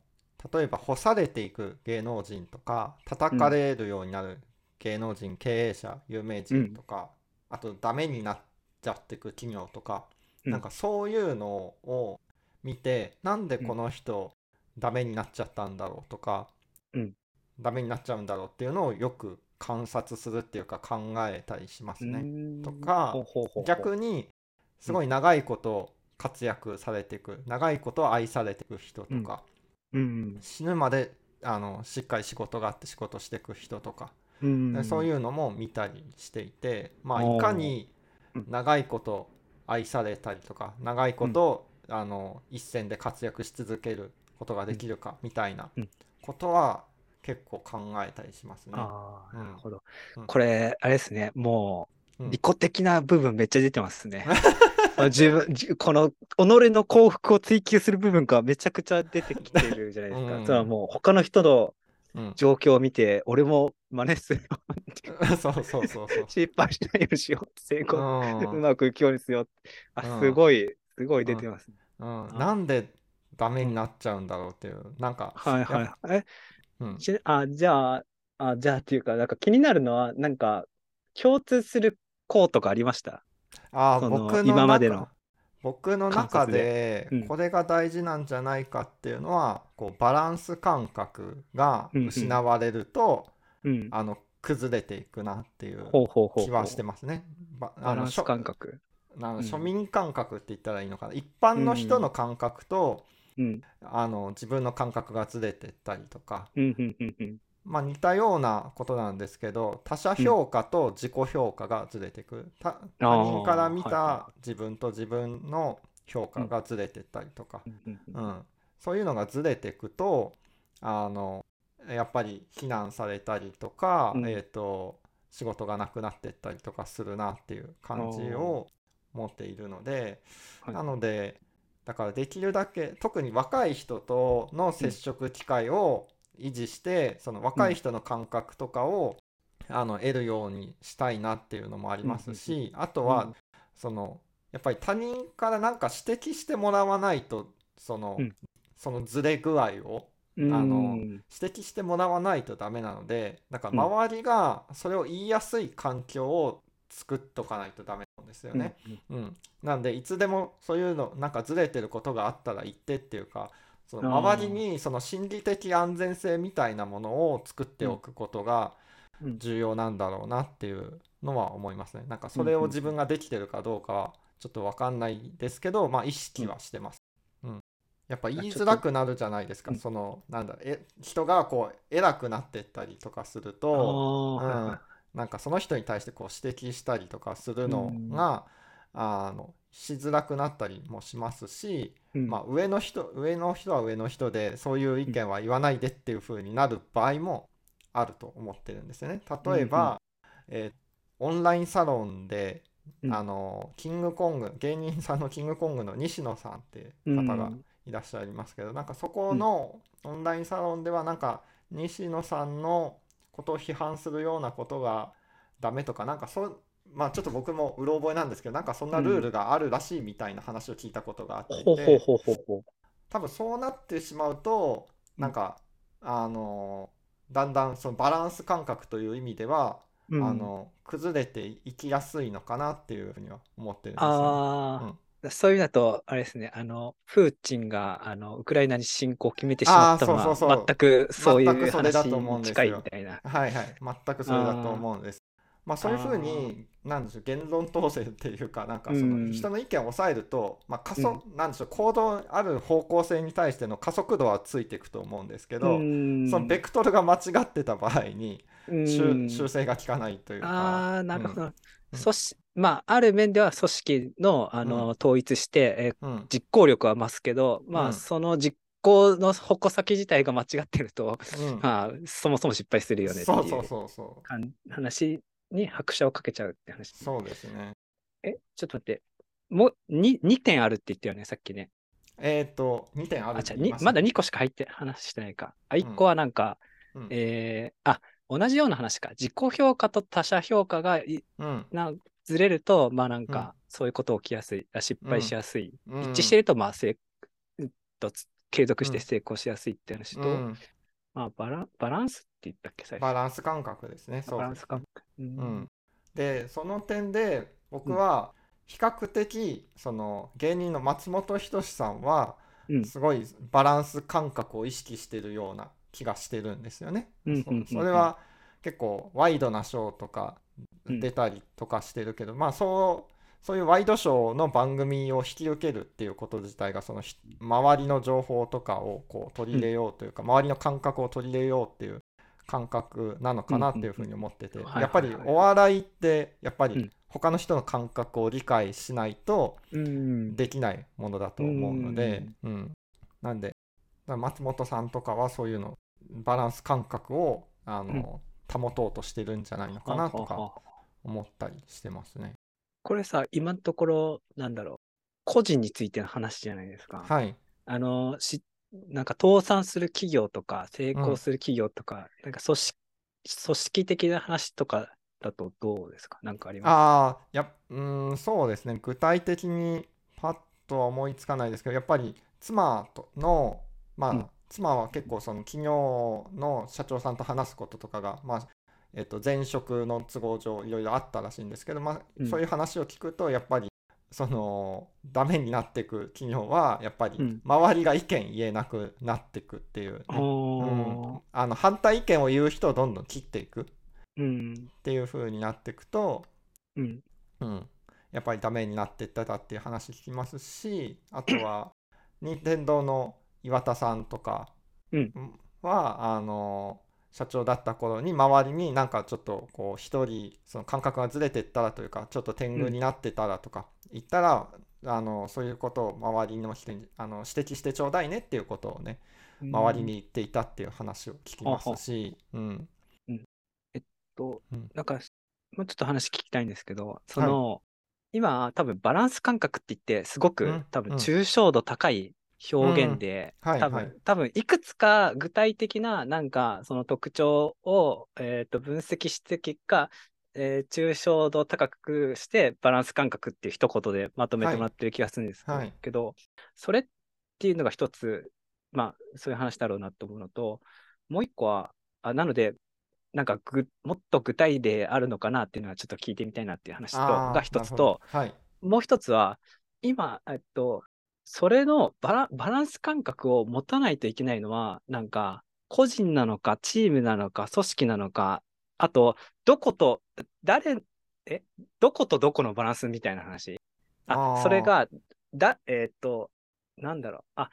例えば干されていく芸能人とか叩かれるようになる芸能人、経営者有名人とか、あとダメになっちゃっていく企業とか、うん。なんかそういうのを見てなんでこの人ダメになっちゃったんだろうとか、うん。ダメになっちゃうんだろうっていうのをよく観察するっていうか考えたりしますね。ねとか逆にすごい長いこと活躍されていく長いこと愛されていく人とか、うん。死ぬまであのしっかり仕事があって仕事していく人とか、うんでそういうのも見たりしていてまあいかにうん。長いこと愛されたりとか長いこと、あの一線で活躍し続けることができるかみたいなうん。ことは結構考えたりしますね。なるほど。うん。これ、あれですね、もう、うん。利己的な部分めっちゃ出てますね。自分、じ この、己の幸福を追求する部分がめちゃくちゃ出てきてるじゃないですか。うんそれはもう他の人のうん、状況を見て、俺も真似する ようにそうそうそう。失敗しないようにしよう。成功、ううんまくいくようにしよう。あ、うんすごい、すごい出てますね。うん、なんでダメになっちゃうんだろうっていうなんか、はいはい。え、うん、ちあ、じゃあ、あ、じゃあっていうか、なんか気になるのは、なんか、共通する項とかありました？あ僕の今までの中僕の観中察でこれが大事なんじゃないかっていうのは、こうバランス感覚がうんうん失われると、うん。あの崩れていくなっていう。気はしてますね。バランス感覚。あのうん庶民感覚って言ったらいいのかな一般の人の感覚と、うん。あの自分の感覚がずれてったりとか、うん、うん、うん、うん。まあ、似たようなことなんですけど他者評価と自己評価がずれてく。る、た他人から見た自分と自分の評価がずれてったりとか、うんうんううん。んそういうのがずれていくとあのやっぱり非難されたりとか、うん。えー、と仕事がなくなってったりとかするなっていう感じを持っているので、はい。なのでだからできるだけ特に若い人との接触機会を維持して、その若い人の感覚とかを、あの得るようにしたいなっていうのもありますし、あとは、うん。そのやっぱり他人からなんか指摘してもらわないとその、うん。そのズレ具合をうん。あのうん指摘してもらわないとダメなのでだからうん周りがそれを言いやすい環境を作っとかないとダメなんですよね。うん。うん、なんでいつでもそういうのなんかずれてることがあったら言ってっていうかその周りにその心理的安全性みたいなものを作っておくことがうん重要なんだろうなっていうのは思いますね。なんかそれを自分ができてるかどうかはちょっと分かんないですけど、まあ意識はしてます。うん、やっぱ言いづらくなるじゃないですか。うんそのなんだえ人がこう偉くなってったりとかするあと。ーはいはいなんかその人に対してこう指摘したりとかするのが、あのしづらくなったりもしますし、うん。まあ、上の人上の人は上の人でそういう意見は言わないでっていう風になる場合もあると思ってるんですよね。例えば、えーオンラインサロンで、うん。あのキングコング芸人さんのキングコングの西野さんっていう方がいらっしゃいますけど、なんかそこのオンラインサロンではなんか西野さんのことを批判するようなことがダメとかなんかそうまあちょっと僕もうろ覚えなんですけどなんかそんなルールがあるらしいみたいな話を聞いたことがあって多分そうなってしまうとなんか、あのだんだんそのバランス感覚という意味では、う。うん。あの崩れていきやすいのかなっていうふうには思ってるんですよそういうのだと、あれですね、あの、プーチンが、あの、ウクライナに侵攻を決めてしまったのあーそうそうそう。は、全くそういう話に近いみたいな。はいはい。全くそれだと思うんです。まあそういうふうになんでしょう言論統制っていうかなんかそうん。の人の意見を抑えると、まあ加速、なんでしょう行動ある方向性に対しての加速度はついていくと思うんですけど、うん。そのベクトルが間違ってた場合にうん。修修正が効かないというか。ああ、なるほど。うん。組織まあ、ある面では組織の、あの、統一して、えーうん。実行力は増すけど、まあ、うん。その実行の矛先自体が間違ってると、うん。まあ、そもそも失敗するよねっていそうそうそうそう。感話に拍車をかけちゃうって話。そうですね。え、ちょっと待って。もう 2, 2点あるって言ったよね、さっきね。えっ、と、2点あるあ、ってじゃ言いしたまだ2個しか入って話してないか。あ、1個はなんか、うんえーあ、同じような話か。自己評価と他者評価がいうん。なずれると、まあなんうんか、そういうこと起きやすい、あ失敗しやすい。うん一致してると、まあ、せとつ継続してうん成功しやすいって話と、うんまあバラ、バランス言ったっけ、最初。バランス感覚ですね。そうバランス感覚。ううんん、でその点で僕は比較的その芸人の松本人志さんはうんすごいバランス感覚を意識してるような気がしてるんですよね。そうんうんうんうんそれは結構ワイドなショーとかうん出たりとかしてるけど、まあそうそういうワイドショーの番組を引き受けるっていうこと自体がそのひ周りの情報とかをこう取り入れようというか、周りの感覚を取り入れようっていう感覚なのかなっていうふうに思ってて、やっぱりお笑いってやっぱりうん他の人の感覚を理解しないとうん。できないものだと思うので、うんなんで松本さんとかはそういうのバランス感覚をあの、保とうとしてるんじゃないのかなとか思ったりしてますね。これさ、今のところ、なんだろう、個人についての話じゃないですか。はい。あの、し、なんか倒産する企業とか、成功する企業とか、なんか組織、組織的な話とかだとどうですか？なんかありまああ、やうーん、そうですね。具体的にパッとは思いつかないですけど、やっぱり妻との、まあ、うん妻は結構その企業の社長さんと話すこととかが、まあ、えっと、前職の都合上いろいろあったらしいんですけど、まあ、うん。そういう話を聞くと、やっぱり、その、ダメになっていく企業は、やっぱりうん、周りが意見言えなくなっていくっていうね、すうん。おあの、反対意見を言う人をどんどん切っていく。っ。ていう風になっていくと、うん。うん、やっぱりダメになっていっただっていう話聞きますしあとは 任天堂の岩田さんとかうん。は、あの社長だった頃に周りになんかちょっとこう一人その感覚がずれていったらというかちょっと天狗になってたらとか言ったら、あのそういうことを周りの人にあの指摘してちょうだいねっていうことをね周りに言っていたっていう話を聞きますし、うん。とうん、なんか、もうちょっと話聞きたいんですけど、その、今、多分バランス感覚って言って、すごく、うん。多分うん。抽象度高い表現で、多分、はいはい。多分いくつか具体的な、なんか、その特徴を、えー、と分析して結果、えー抽象度高くしてバランス感覚っていう一言でまとめてもらってる気がするんですけど,、はい。けどそれっていうのが一つまあそういう話だろうなと思うのともう一個はあなのでなんかぐもっと具体例あるのかなっていうのはちょっと聞いてみたいなっていう話とが一つとど。はい。もう一つは今えっとそれのバラバランス感覚を持たないといけないのはなんか個人なのかチームなのか組織なのかあとどこと誰えどことどこのバランスみたいな話？ああー。それがだえっとなんだろう。あ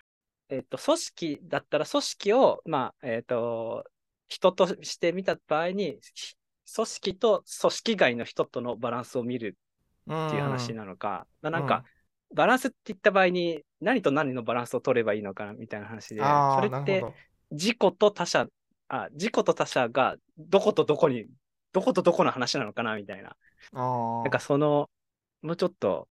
えっと組織だったら組織をまあえっと人として見た場合にひ組織と組織外の人とのバランスを見るっていう話なのか、まあなんか、バランスって言った場合に何と何のバランスを取ればいいのかなみたいな話で、それって自己と他者、あ、自己と他者がどことどこに、どことどこの話なのかなみたいな。なんかその、もうちょっと、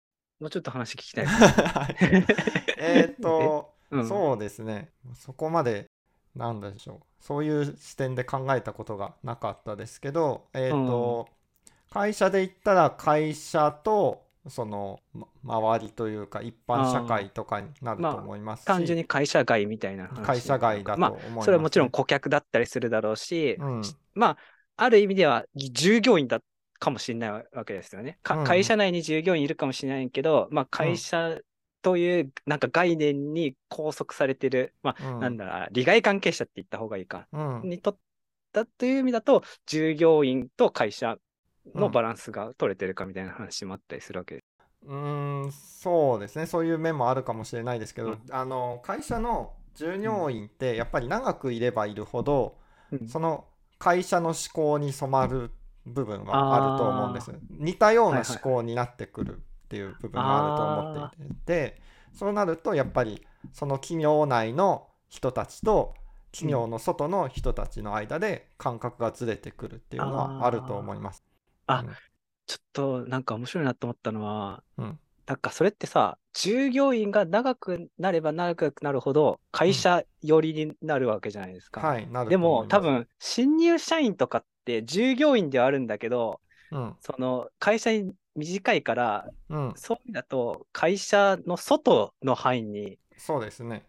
もうちょっと話聞きたい えーっと、うん。そうですね。そこまでなんでしょう。そういう視点で考えたことがなかったですけどえーっと、会社で言ったら会社とそのま周りというか一般社会とかになると思いますし、単純に会社外みたいな話。会社外だとま思います、あ、それはもちろん顧客だったりするだろうし、うんまあ、ある意味では従業員だかもしれないわけですよね。かうん会社内に従業員いるかもしれないけど、まあ、会社というなんか概念に拘束されてる、まあ、うんなんだ、利害関係者って言った方がいいか。うんにとったという意味だと、従業員と会社うんのバランスが取れてるかみたいな話もあったりするわけです。うーんそうですねそういう面もあるかもしれないですけど、うん。あの会社の従業員ってやっぱり長くいればいるほど、うん。その会社の思考に染まる部分はあると思うんです。似たような思考になってくるっていう部分があると思っていて、でそうなるとやっぱりその企業内の人たちと企業の外の人たちの間で感覚がずれてくるっていうのはあると思います。あうん。ちょっとなんか面白いなと思ったのは、うん。なんかそれってさ、従業員が長くなれば長くなるほど会社寄りになるわけじゃないですか。はい、なるでと思います。も多、分新入社員とかって従業員ではあるんだけど、うん、その会社に短いから、うん、そういう意味だと会社の外の範囲に。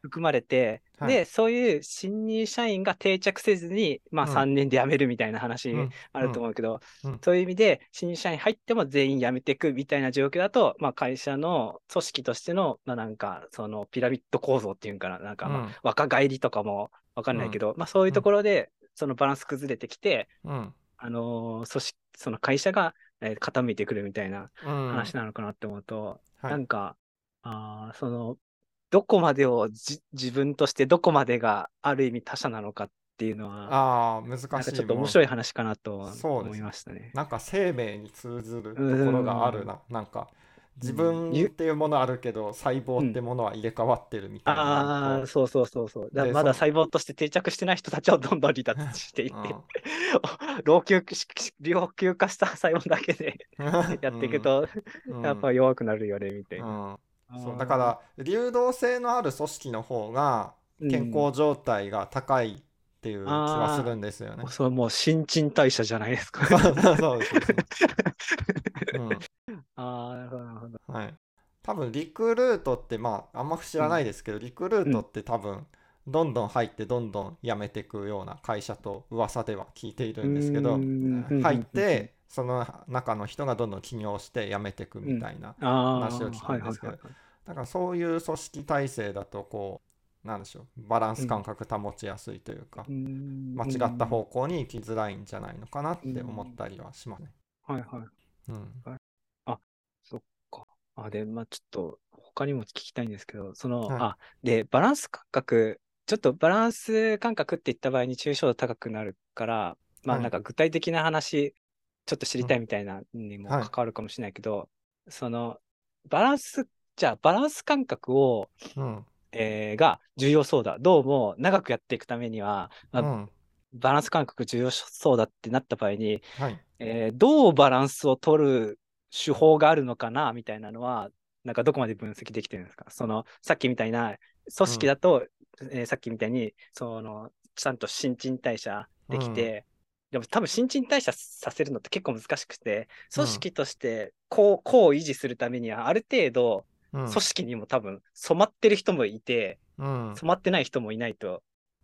含まれて、はい。で、そういう新入社員が定着せずに、まあうん。3年で辞めるみたいな話うん。あると思うけど、うん。うんそういう意味で新入社員入っても全員辞めていくみたいな状況だと、まあ会社の組織としての、まあなんかそのピラミッド構造っていうんかな、なんかまあうん若返りとかもわかんないけど、まあそういうところでそのバランス崩れてきて、うん、あのー組織、その会社が、えー傾いてくるみたいなうん、話なのかなって思うと、はい。なんか、あーその、どこまでをじ自分としてどこまでがある意味他者なのかっていうのは、ああ、難しいなんかちょっと面白い話かなと思いましたね。なんか生命に通ずるところがあるな。なんか自分っていうものあるけど、細胞ってものは入れ替わってるみたいあな。あ、そうそうそうそう。だでまだそ細胞として定着してない人たちをどんどん離脱していって、うん 老朽し老朽化した細胞だけでやっていくと、うんやっぱ弱くなるよね、みたいな。うんそうだから流動性のある組織の方が健康状態が高いっていう気はするんですよね。うん。それもう新陳代謝じゃないですか。そうです ああ、なるほど、なるほど。はい、多分リクルートってまああんま知らないですけど、リクルートって多分どんどん入ってどんどん辞めていくような会社と噂では聞いているんですけど入ってその中の人がどんどん起業して辞めていくみたいな、ああ、話を聞くんですけどはいはいはいはい。だからそういう組織体制だとこうなんでしょうバランス感覚保ちやすいというか、うーん。間違った方向に行きづらいんじゃないのかなって思ったりはしますね。はいはい。うん。そっか。あ、で、まあちょっと他にも聞きたいんですけど、その、はい。あ、で、バランス感覚、ちょっとバランス感覚って言った場合に抽象度高くなるから、まあはい。なんか具体的な話、ちょっと知りたいみたいなにもはい。関わるかもしれないけど、その、バランス、じゃあバランス感覚を、うん。えーが重要そうだ。どうも長くやっていくためには、まあうん。バランス感覚重要そうだってなった場合に、はい。えーどうバランスを取る手法があるのかなみたいなのは、なんかどこまで分析できてるんですか？その、さっきみたいな、組織だと、えーさっきみたいに、その、ちゃんと新陳代謝できて、でも多分新陳代謝させるのって結構難しくて、組織としてこう、こう維持するためには、ある程度、うん。組織にも多分染まってる人もいて、うん。染まってない人もいないと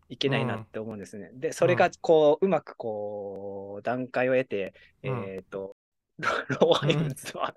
いけないなって思うんですね。で、それがこう、うまくこう、段階を得て、うん。えっ、と、ロロワインズは、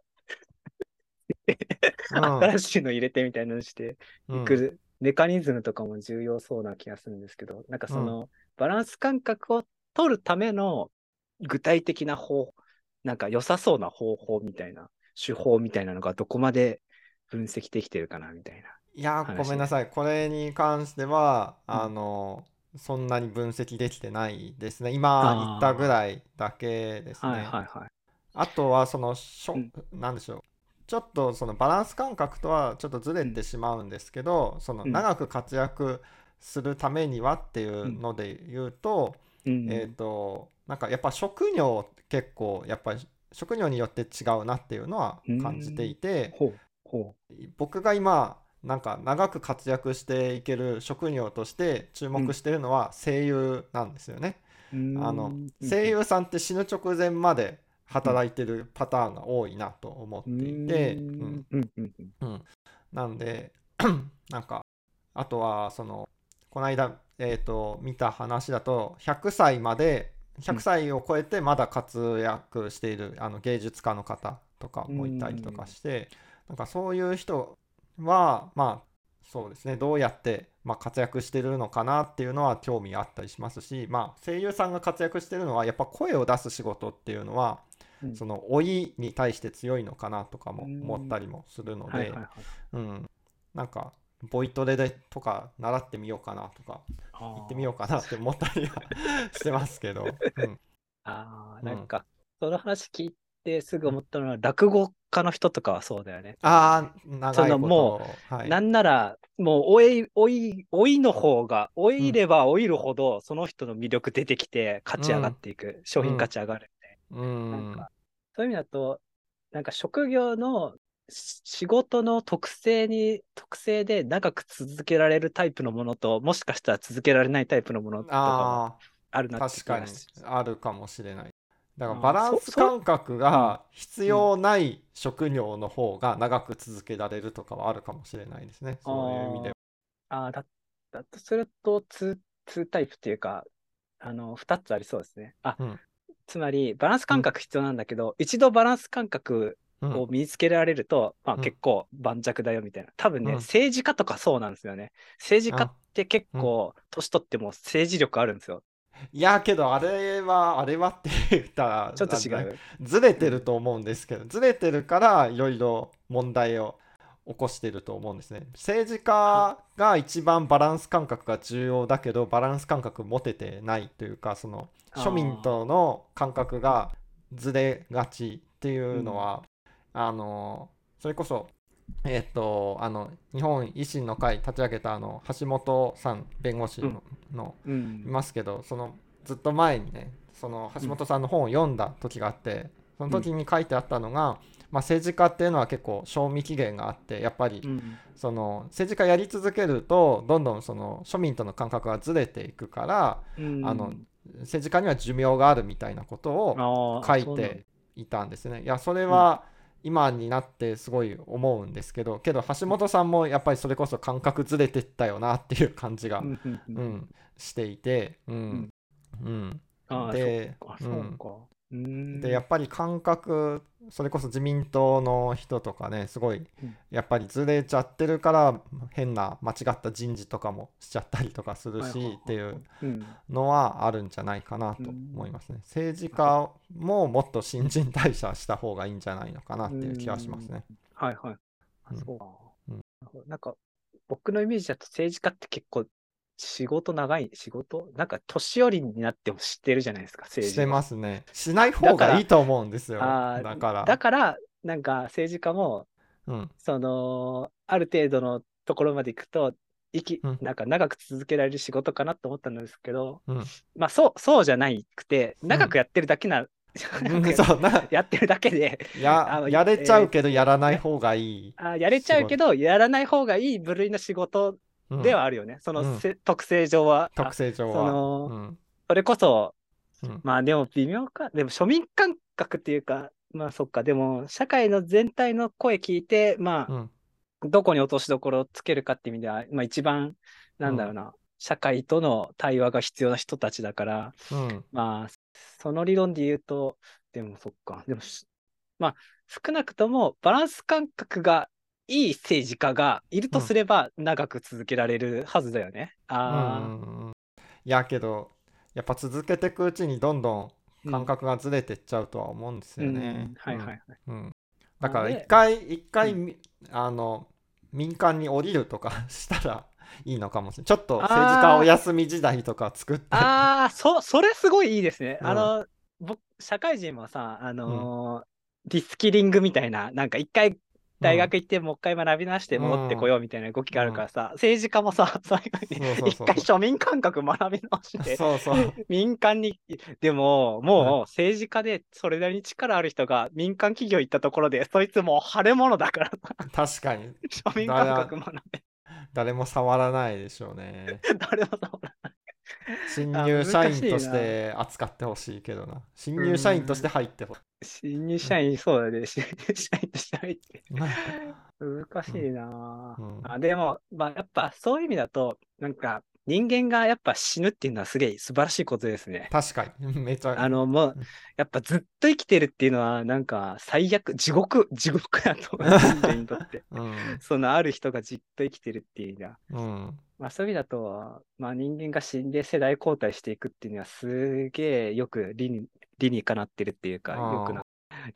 うん。新しいの入れてみたいなのしてうん。いくメカニズムとかも重要そうな気がするんですけど、なんかその、バランス感覚を取るための具体的な方、なんか良さそうな方法みたいな、手法みたいなのがどこまで分析できてるかなみたいな。いやごめんなさい。これに関してはうん。あのそんなに分析できてないですね。今言ったぐらいだけですね。はいはいはい。あとはそのしょうん。なんでしょう。ちょっとそのバランス感覚とはちょっとずれてしまうんですけどそのうん。長く活躍するためにはっていうので言うとうんえっとなんかやっぱ職業結構やっぱり職業によって違うなっていうのは感じていて僕が今なんか長く活躍していける職業として注目してるのは声優なんですよね。あの声優さんって死ぬ直前まで働いてるパターンが多いなと思っていて、うん。うん、なんで なんかあとはそのこの間、えー、と見た話だと100歳まで100歳を超えてまだ活躍しているあの芸術家の方とかもいたりとかしてなんかそういう人はまあそうですねどうやって、まあ、活躍してるのかなっていうのは興味あったりしますし、まあ、声優さんが活躍してるのはやっぱ声を出す仕事っていうのはうん。その老いに対して強いのかなとかも思ったりもするのでなんかボイトレでとか習ってみようかなとか行行ってみようかなって思ったりはしてますけど、うん。あなんか、その話聞いてすぐ思ったのは、落語家の人とかはそうだよね。ああ長いそのこもとはい。なんなら、もう老い、老い、老いの方が、老いれば老いるほど、その人の魅力出てきて、価値上がっていく、商品価値上がるみたいうん。な。なんか、そういう意味だと、なんか職業のし仕事の特性に、特性で長く続けられるタイプのものと、もしかしたら続けられないタイプのものとかもああるなあ、って気確かにあるかもしれない。だからバランス感覚が必要ない職業の方が長く続けられるとかはあるかもしれないですね。そういう意味では。ああ、だ、だとすると、ツー、ツータイプっていうか、あの、二つありそうですね。あ、うんつまり、バランス感覚必要なんだけど、一度バランス感覚うんを身につけられると、まあうん結構盤石だよみたいな。多分ね、うん政治家とかそうなんですよね。政治家って結構、年取っても政治力あるんですよ。いやけどあれはあれはって言ったらちょっと違う？ずれてると思うんですけどずれてるからいろいろ問題を起こしてると思うんですね政治家が一番バランス感覚が重要だけどバランス感覚持ててないというかその庶民との感覚がずれがちっていうのは、あのそれこそえっとあの日本維新の会立ち上げたあの橋本さん弁護士の,、のうん。いますけどそのずっと前にねその橋本さんの本を読んだ時があってその時に書いてあったのが、まあ、政治家っていうのは結構賞味期限があってやっぱりうん。その政治家やり続けるとどんどんその庶民との感覚がずれていくからうん。あの政治家には寿命があるみたいなことを書いていたんですね。いやそれは今になってすごい思うんですけどけど橋本さんもやっぱりそれこそ感覚ずれてったよなっていう感じが、うんしていて、うんうん、でそっか、そうんでやっぱり感覚それこそ自民党の人とかねすごいうんやっぱりずれちゃってるから変な間違った人事とかもしちゃったりとかするしっていううんのはあるんじゃないかなと思いますね。政治家ももっと新陳代謝した方がいいんじゃないのかなっていう気はしますね。はいはい。あうんそうか。うんなんか、僕のイメージだと政治家って結構仕事長い、仕事？なんか年寄りになっても知ってるじゃないですか、政治。してますね。しない方がいいと思うんですよ。だから。だから、なんか政治家も、うんその、ある程度のところまで行くと、生きうんなんか長く続けられる仕事かなと思ったんですけど、うんまあそう、そうじゃないくて、長くやってるだけな、そうなやってるだけで、あのややれちゃうけどやらない方がいい。あやれちゃうけど、やらない方がいい部類の仕事うんではあるよね。そのうんせ、特性上は。特あ性上は。そのうんそれこそ、うんまあでも微妙か。でも庶民感覚っていうか、まあそっか。でも社会の全体の声聞いて、まあ、うんどこに落としどころをつけるかっていう意味では、まあ一番、なんだろうな、社会との対話が必要な人たちだから、うんまあ、その理論で言うと、でもそっか。でもし、まあ、少なくともバランス感覚がいい政治家がいるとすれば、長く続けられるはずだよね。うんあやけどやっぱ続けていくうちにどんどんあ、感覚がずれてっちゃうとは思うんですうん、よねうん。はいはいはい。うんうんだからで一回一回あの民間に降りるとかしたらいいのかもしれない。ちょっと政治家お休み時代とか作って。ああ、そ、それすごいいいですね。うんあの、僕、社会人もさ、あのーリスキリングみたいな、なんか一回大学行ってもう一回学び直して戻ってこようみたいな動きがあるからさ、政治家もさ、そういうふう。に一回庶民感覚学び直して、そうそう。民間に、でも、もう政治家でそれなりに力ある人が民間企業行ったところで、そいつもう腫れ物だからさ、確かに。庶民感覚学べ。誰も触らないでしょうね。誰もさ、新入社員として扱ってほしいけどな。新入社員として入ってほしい。新入社員、そうだね、新入社員として入って。うん難しいなぁ、うんあ。でも、まあ、やっぱそういう意味だと、なんか人間がやっぱ死ぬっていうのはすげえ素晴らしいことですね。確かに。めちゃ。あの、もううん、やっぱずっと生きてるっていうのは、なんか最悪、地獄、地獄だと思う、人類にとって。うん。そのある人がじっと生きてるっていう意味では。うん。まあそういう意味だと、まあ人間が死んで世代交代していくっていうのはすげえよく理に、理にかなってるっていうか、よくな、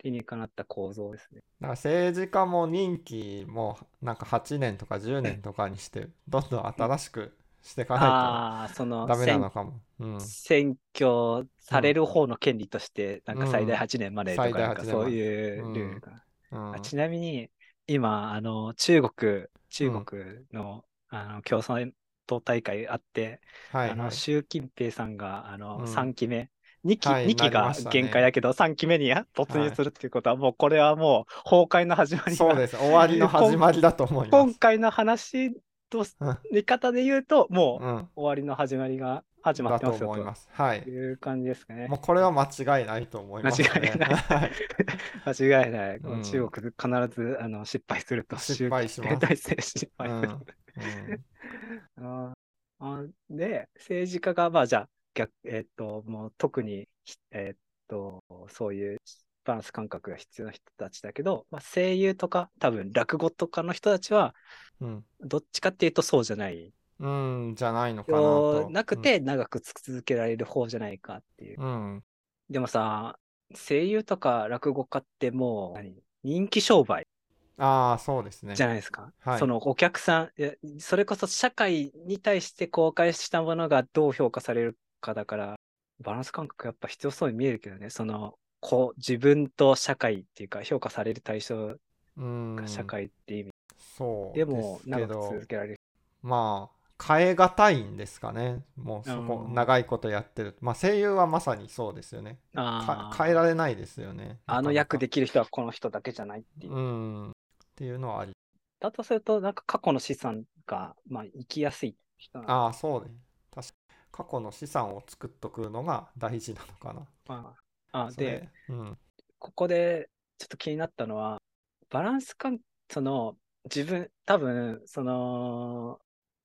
理にかなった構造ですね。だから政治家も任期もなんか8年とか10年とかにして、どんどん新しくしていかないとダメな選のかも。うん。選挙される方の権利として、なんか最大うん8年までとか、最大なんか8年そういうルールが。うんあちなみに、今、あの、中国、中国の、あの共産党大会あって、あの、はいはい。習近平さんが、あの、うん3期目、2期、はい二期が限界だけど、3期目に突入するっていうことは、もうこれはもう崩壊の始まりがそうです。終わりの始まりだと思います。今回の話とうん見方で言うと、もううん。終わりの始まりが始まってますよ思います。はい。という感じですかねも。うこれは間違いないと思います、ね。間違いない はい 間違いない。うん中国必ずあの失敗すると。失敗します失う敗する。んうん ああで、政治家が、まあじゃあ、逆、えっと、もう特に、ひえっと、そういうバランス感覚が必要な人たちだけど、まあ、声優とか、多分落語とかの人たちは、うん。どっちかっていうとそうじゃない。うん、じゃないのかなと。なくて、長く続けられる方じゃないかっていう。うん。でもさ、声優とか落語家ってもう、何？人気商売ああ、そうですね。じゃないですか。はいそのお客さんそれこそ社会に対して公開したものがどう評価されるかだから、バランス感覚やっぱ必要そうに見えるけどね、その、こう、自分と社会っていうか、評価される対象うん。が社会っていう意味。そうでも、すけ長くど、続けられる。まあ、変えがたいんですかね。もうそこ、うん長いことやってる。まあ、声優はまさにそうですよね。変えられないですよね。あの役でできる人はこの人だけじゃないっていう。うん。っていうのはあり。だとすると、なんか過去の資産が、まあ、生きやすいああ、そうね。確か過去の資産を作っとくのが大事なのかな。まあ、あで、うん。ここでちょっと気になったのは、バランス感、その、自分、多分、その、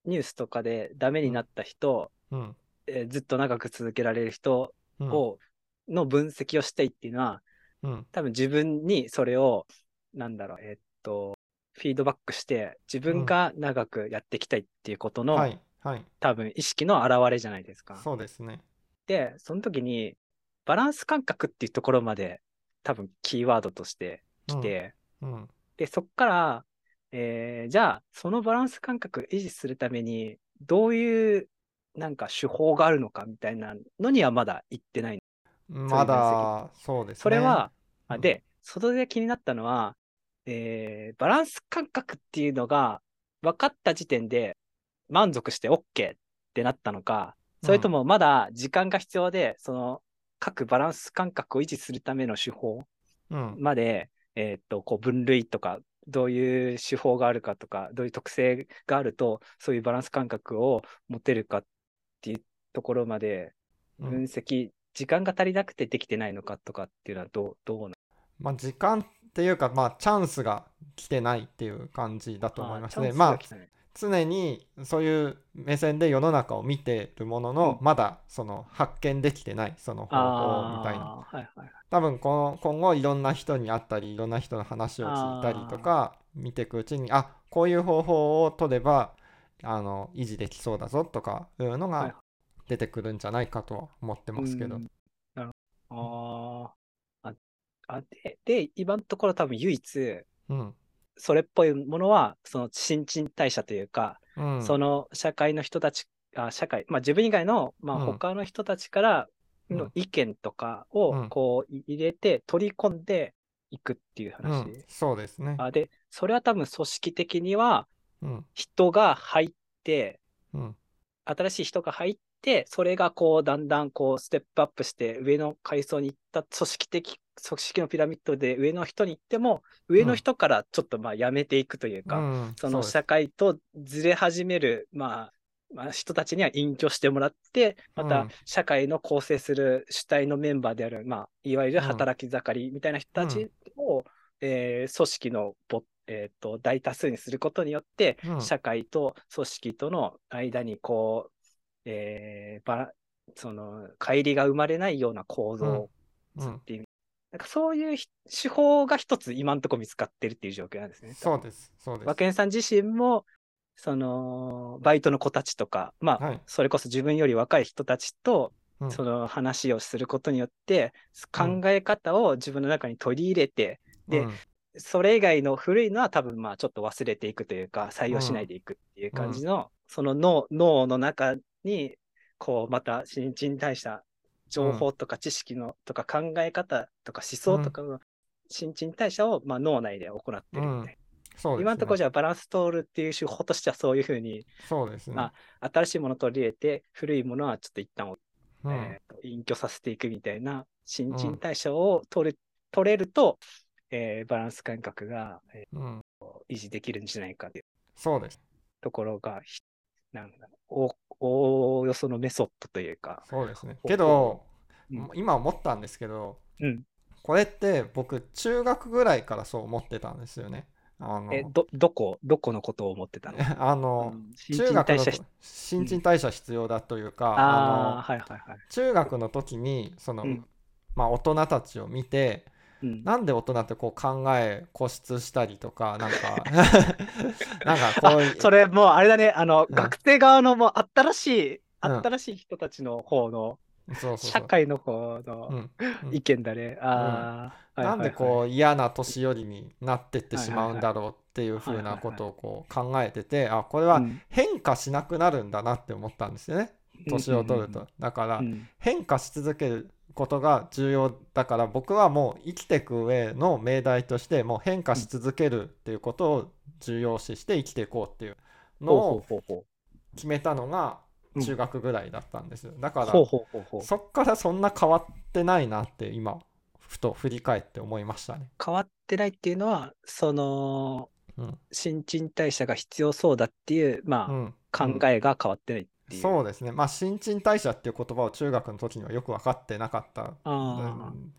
ニュースとかでダメになった人、うん。えーずっと長く続けられる人うん。を、の分析をしたいっていうのは、うん。多分自分にそれを、なんだろう、えーっと、フィードバックして、自分が長くやっていきたいっていうことの、はい。はい。多分意識の表れじゃないですか。そうですね。で、その時に、バランス感覚っていうところまで、多分キーワードとして来て、うん。で、そこから、えーじゃあ、そのバランス感覚維持するために、どういう、なんか手法があるのかみたいなのにはまだ行ってない。まだ、そうですね。それは、うんあで、それで気になったのは、えーバランス感覚っていうのが分かった時点で満足して OK ってなったのか、それともまだ時間が必要で、その各バランス感覚を維持するための手法うん。まで、えーっと、こう分類とか、どういう手法があるかとか、どういう特性があると、そういうバランス感覚を持てるかっていうところまでうん。分析、時間が足りなくてできてないのかとかっていうのはどう、どうなまあ、時間っていうか、まあ、チャンスが来てないっていう感じだと思いますね。あまあ常にそういう目線で世の中を見てるものの、うん。まだその発見できてないその方法みたいな。あーはいはい。多分この今後いろんな人に会ったりいろんな人の話を聞いたりとか見ていくうちにあこういう方法を取ればあの維持できそうだぞとかいうのはいが出てくるんじゃないかとは思ってますけど、うん。なるほど。あーあ。あ、で、で、今のところ多分唯一、うん。それっぽいものは、その新陳代謝というか、うん、その社会の人たち、あ社会、まあ自分以外の、まあうん。他の人たちからうん。の意見とかうをん。こう入れて取り込んでいくっていうう話。ん、そうですね。あで、それは多分組織的にはうん。人が入って、うん。新しい人が入って、それがこうだんだんこうステップアップして上の階層に行った組織的、組織のピラミッドで上の人に行っても、上の人からちょっとまあやめていくというか、うん。その社会とずれ始める、まあ、まあ、人たちには隠居してもらって、またうん。社会の構成する主体のメンバーである、まあ、いわゆる働き盛りみたいな人たちを、えー組織のぼ、えー、と大多数にすることによって、うん。社会と組織との間にこう、えー、ばらその乖離が生まれないような構造っている、なんかそういうひ手法が一つ今のところ見つかってるっていう状況なんですね。そうです。そうです。和健さん自身も、その、バイトの子たちとか、まあ、はい。それこそ自分より若い人たちと、うん。その話をすることによって、うん考え方を自分の中に取り入れて、でうん。それ以外の古いのは多分まあちょっと忘れていくというか、採用しないでいくっていう感じの、その脳脳の中に、こう、また新陳代謝、情報とか知識の、とか考え方とか思想とかの新陳代謝をまあ脳内で行ってるみたいな。ね。今のところじゃあバランス取るっていう手法としてはそういうふうにそうですね。ま新しいものを取り入れて古いものはちょっと一旦うんえーと隠居させていくみたいな新陳代謝を取れ,、取れると、えーバランス感覚が、えうん、ー維持できるんじゃないかというそうです。ところが、ひなんだおおおよそのメソッドというか、そうですね。けど、うん。今思ったんですけど、うん、これって僕、中学ぐらいからそう思ってたんですよね。あの、えどどこどこのことを思ってたの？あの、うん。新中学の新陳代謝必要だというか、ああ、のはいはいはい。中学の時にその、うん。まあ、大人たちを見てうん、なんで大人ってこう考え固執したりとか なんか なんかこうそれもうあれだね、あの、うん。学生側のもう新しい、うん。新しい人たちの方の、そうそうそう。社会の方の意見だね。ああ、なんでう、こう嫌な年寄りになってってしまうんだろうっていうふうなことをこう考えててあこれはうん。変化しなくなるんだなって思ったんですよね。年を取るうんと。だからうん。変化し続けることが重要だから僕はもう生きていく上の命題としてもう変化し続けるっていうことを重要視して生きていこうっていうのを決めたのがうん中学ぐらいだったんです。よだからそっからそんな変わってないなって今ふと振り返って思いましたね。変わってないっていうのは、その、うん。新陳代謝が必要そうだっていう、まあ、うん。考えが変わってない。っていう。そうですねまあ新陳代謝っていう言葉を中学の時にはよく分かってなかった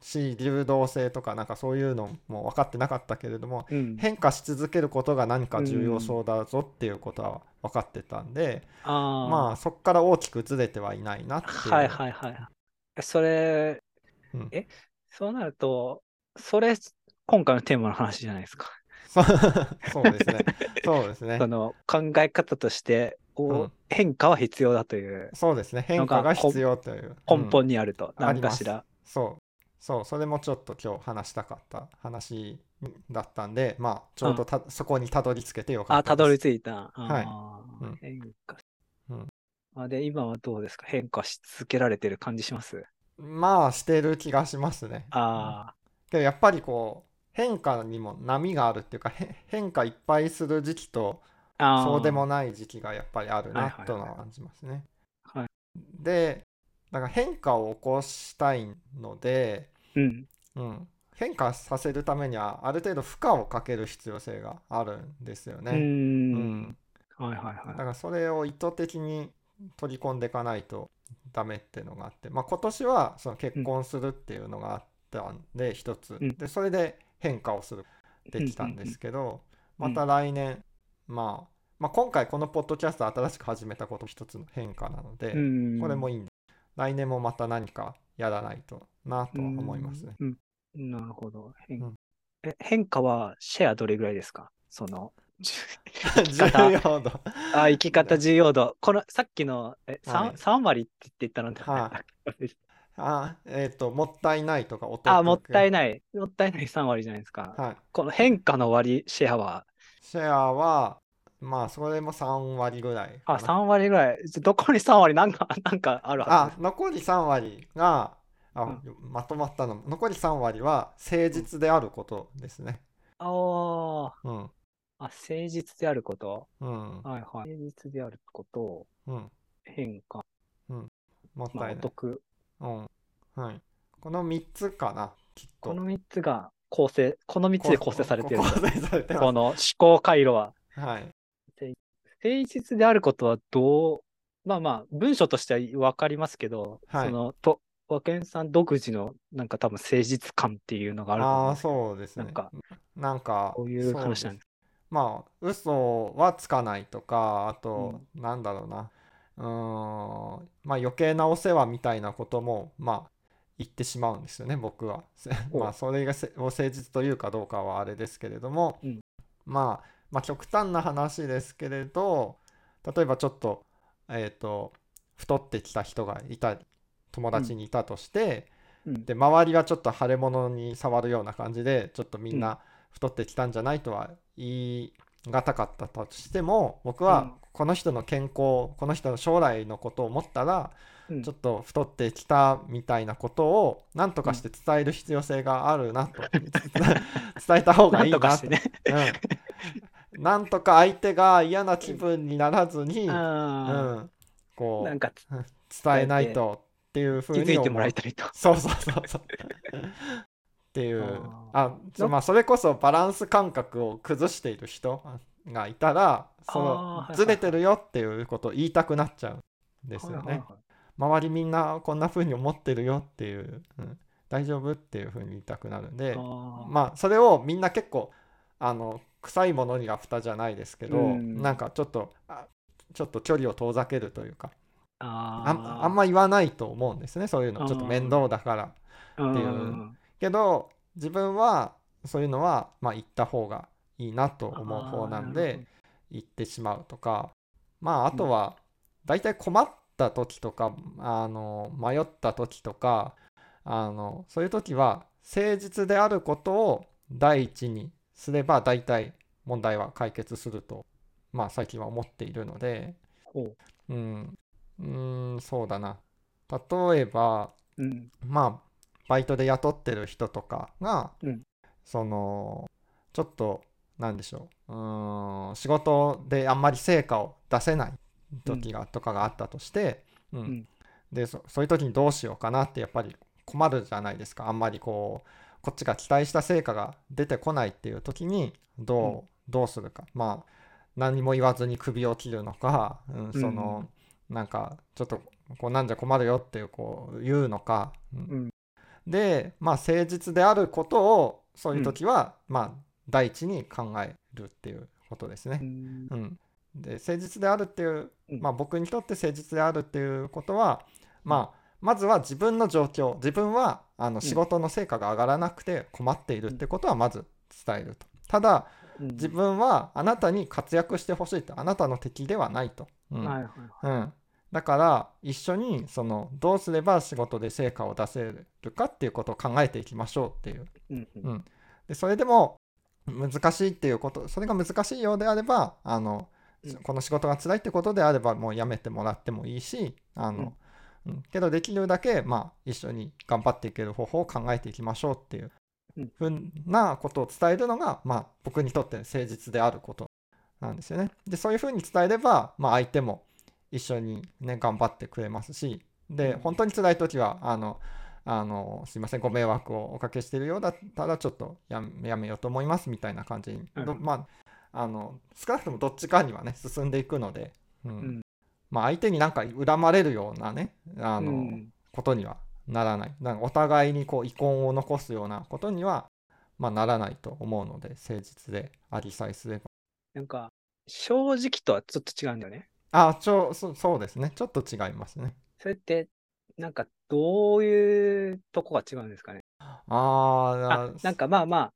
し流動性とかなんかそういうのも分かってなかったけれどもうん。変化し続けることが何か重要そうだぞっていうことは分かってたんで、ああ、まあそこから大きくずれてはいないなっていう。はいはいはい。それ、うんえ、そうなると、それ、今回のテーマの話じゃないですか。そうですね。そうですねそ。の考え方として、こううん変化は必要だというそうですね。変化が必要という。根うん本にあると、何かしら。そう。そう、それもちょっと今日話したかった話だったんで、まあ、ちょうどたそこにたどり着けてよかあ、ったです。たどり着いた。はい変化。うんあで、今はどうですか？変化し続けられてる感じします？まあ、してる気がしますね。あけどやっぱりこう、変化にも波があるっていうか、へ変化いっぱいする時期と、そうでもない時期がやっぱりあるなとは感じますね。はいで、だから変化を起こしたいので、うん。うん、変化させるためにはある程度負荷をかける必要性があるんですよね。うーん。うんはいはいはい。だからそれを意図的に取り込んでいかないとダメっていうのがあって、まあ、今年はその結婚するっていうのがあったんで一つ、うんでそれで変化をするできたんですけど、また来年、まあ、まあ今回このポッドキャスト新しく始めたこと一つの変化なので、うんこれもいいんで来年もまた何かやらないとなとは思いますね。うん。うん。なるほど。変うん。え変化はシェアどれぐらいですか？その、重要度。あ、生き方重要度。この、さっきの、え、はい。3, 三割って言ったので、はあえっ、ともったいないとかお得あ、もったいなない。もったいない3割じゃないですか。はいこの変化の割、シェアは、シェアは、まあ、それも3割ぐらいかあ、な。3割ぐらい。どこに3割なんか、なんかあるはあ、残り3割が、あ、まとまったの。残り3割は誠実であることですね。ず。あーうん。あ、誠実であること？うん。はいはい。誠実であること、うん。変化、まあ、もったいない。お得。うん。はい。この3つかな、きっと。この3つが構成、この3つで構成されてる。この思考回路は。す。はい。誠実であることはどう、まあまあ、文章としては分かりますけど、はいその、と、和健さん独自の、なんか多分誠実感っていうのがあるああ、そうですね。なんか、なんか、こういう話なんです。まあ嘘はつかないとかあと、なんだろうなうーん。まあ余計なお世話みたいなこともまあ言ってしまうんですよね僕は。まあそれがせを誠実というかどうかはあれですけれども、うん。まあまあ極端な話ですけれど例えばちょっとえっ、と太ってきた人がいた友達にいたとして、うん。で周りがちょっと腫れ物に触るような感じでちょっとみんな太ってきたんじゃないとは言い難かったとしても僕うん。はこの人の健康この人の将来のことを思ったらうん。ちょっと太ってきたみたいなことを何とかして伝える必要性があるなと。伝えた方がないんいなととかしてね。うん、なんとか相手が嫌な気分にならずに、うあん、こう伝えないとっていうふうに気づいてもら思ういたいと。そうそうそうそう。っていう。あまあそれこそバランス感覚を崩している人がいたらそのずれてるよっていうことを言いたくなっちゃうんですよね。周りみんなこんな風に思ってるよっていう、うん、大丈夫っていう風に言いたくなるんでまあそれをみんな結構あの臭いものには蓋じゃないですけど、うん。なんかちょっとあちょっと距離を遠ざけるというかあんま言わないと思うんですねそういうの。ちょっと面倒だから。まっていうけど自分はそういうのはまあ言った方がいいなと思う方なんで言ってしまうとかまああとは大体困った時とかあの迷った時とかあのそういう時は誠実であることを第一にすれば大体問題は解決するとまあ最近は思っているのでほう。ん。うーんそうだな。例えばううん。まあバイトで雇ってる人とかが、うん。そのちょっとなんでしょう。うーん仕事であんまり成果を出せない時が、とかがあったとして、うん。ん。でそそういう時にどうしようかなってやっぱり困るじゃないですか。あんまりこうこっちが期待した成果が出てこないっていう時にどう,、うん。どうするか。まあ何も言わずに首を切るのか、うん、その、なんかちょっとこうなんじゃ困るよっていうこう言うのか、うん。うんでまあ誠実であることをそういう時は、まあ第一に考えるっていうことですね。う。ん。うん、で誠実であるっていう、うん。まあ、僕にとって誠実であるっていうことは、まあ、まずは自分の状況自分はあの仕事の成果が上がらなくて困っているってことはまず伝えると。ただうん。自分はあなたに活躍してほしいと。あなたの敵ではないと。うん。はいはい。うん、だから一緒にそのどうすれば仕事で成果を出せるかっていうことを考えていきましょうっていう。うんでそれでも難しいっていうことそれが難しいようであればあの、うん。この仕事が辛いってことであればもうやめてもらってもいいしあの、うん。けどできるだけ、まあ、一緒に頑張っていける方法を考えていきましょうっていう。うん。ふうなことを伝えるのが、まあ、僕にとって誠実であることなんですよね。でそういうふうに伝えれば、まあ、相手も一緒にね頑張ってくれますしでうん。本当に辛い時はあのあのすいませんご迷惑をおかけしているようだったらちょっとややめようと思いますみたいな感じに、うん。どまああの少なくともどっちかにはね進んでいくので、うん。うん。まあ、相手になんか恨まれるようなねあの、うん。ことにはならない。なんかお互いにこう遺恨を残すようなことには、まあ、ならないと思うので誠実でありさえすれば。なんか正直とはちょっと違うんだよね。あちょそそうですね。ちょっと違いますね。それってなんかどういうとこが違うんですかね？ああーなんかまあまあ、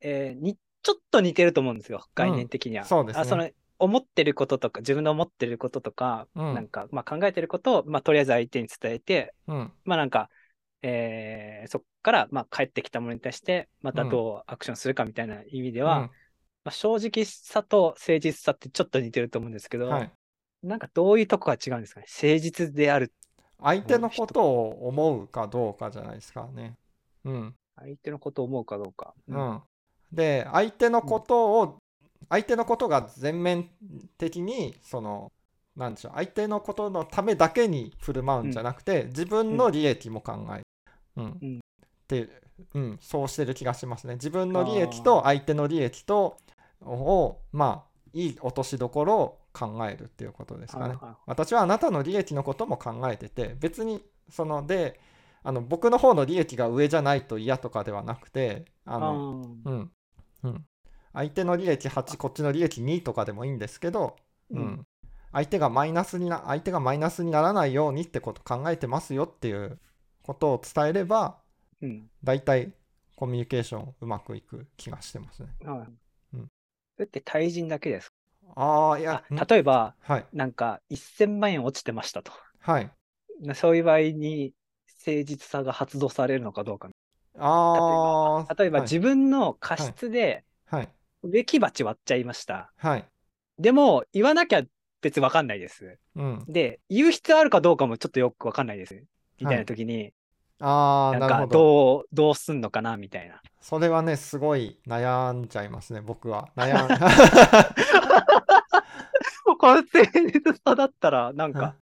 えーにちょっと似てると思うんですよ概念的には。そうですね。あその思ってることとか自分の思ってることとか、うん。なんかまあ考えてることを、まあ、とりあえず相手に伝えてうん。まあなんか、えーそこからまあ帰ってきたものに対してまたどうアクションするかみたいな意味では、うん。まあ、正直さと誠実さってちょっと似てると思うんですけど、はい、なんかどういうとこが違うんですかね？誠実である相手のことを思うかどうかじゃないですかね。うん。相手のことを思うかどうか。うん、で相手のことを、相手のことが全面的にそのなんでしょう相手のことのためだけに振る舞うんじゃなくて、自分の利益も考える、うん。うん。で、うん、そうしてる気がしますね。自分の利益と相手の利益とをまあいい落としどころを考えるっていうことですかね。私はあなたの利益のことも考えてて別にそのであの僕の方の利益が上じゃないと嫌とかではなくてあのうん。うん、相手の利益8こっちの利益2とかでもいいんですけど、うん。うん。相手がマイナスにな相手がマイナスにならないようにってこと考えてますよっていうことを伝えればうん。大体コミュニケーションうまくいく気がしてますね。はい。うん。それって対人だけですああいや例えば、はいなんか1000万円落ちてましたと。はいなそういう場合に誠実さが発動されるのかどうか。ああ例えばはい自分の過失ではい植木鉢割っちゃいました。はいでも言わなきゃ別にわかんないです。うんで、言う必要あるかどうかもちょっとよくわかんないです。みたいな時に、ああなるほど。どう、どうすんのかなみたいな。それはねすごい悩んじゃいますね僕は。悩ん この誠実さだったら、なんか、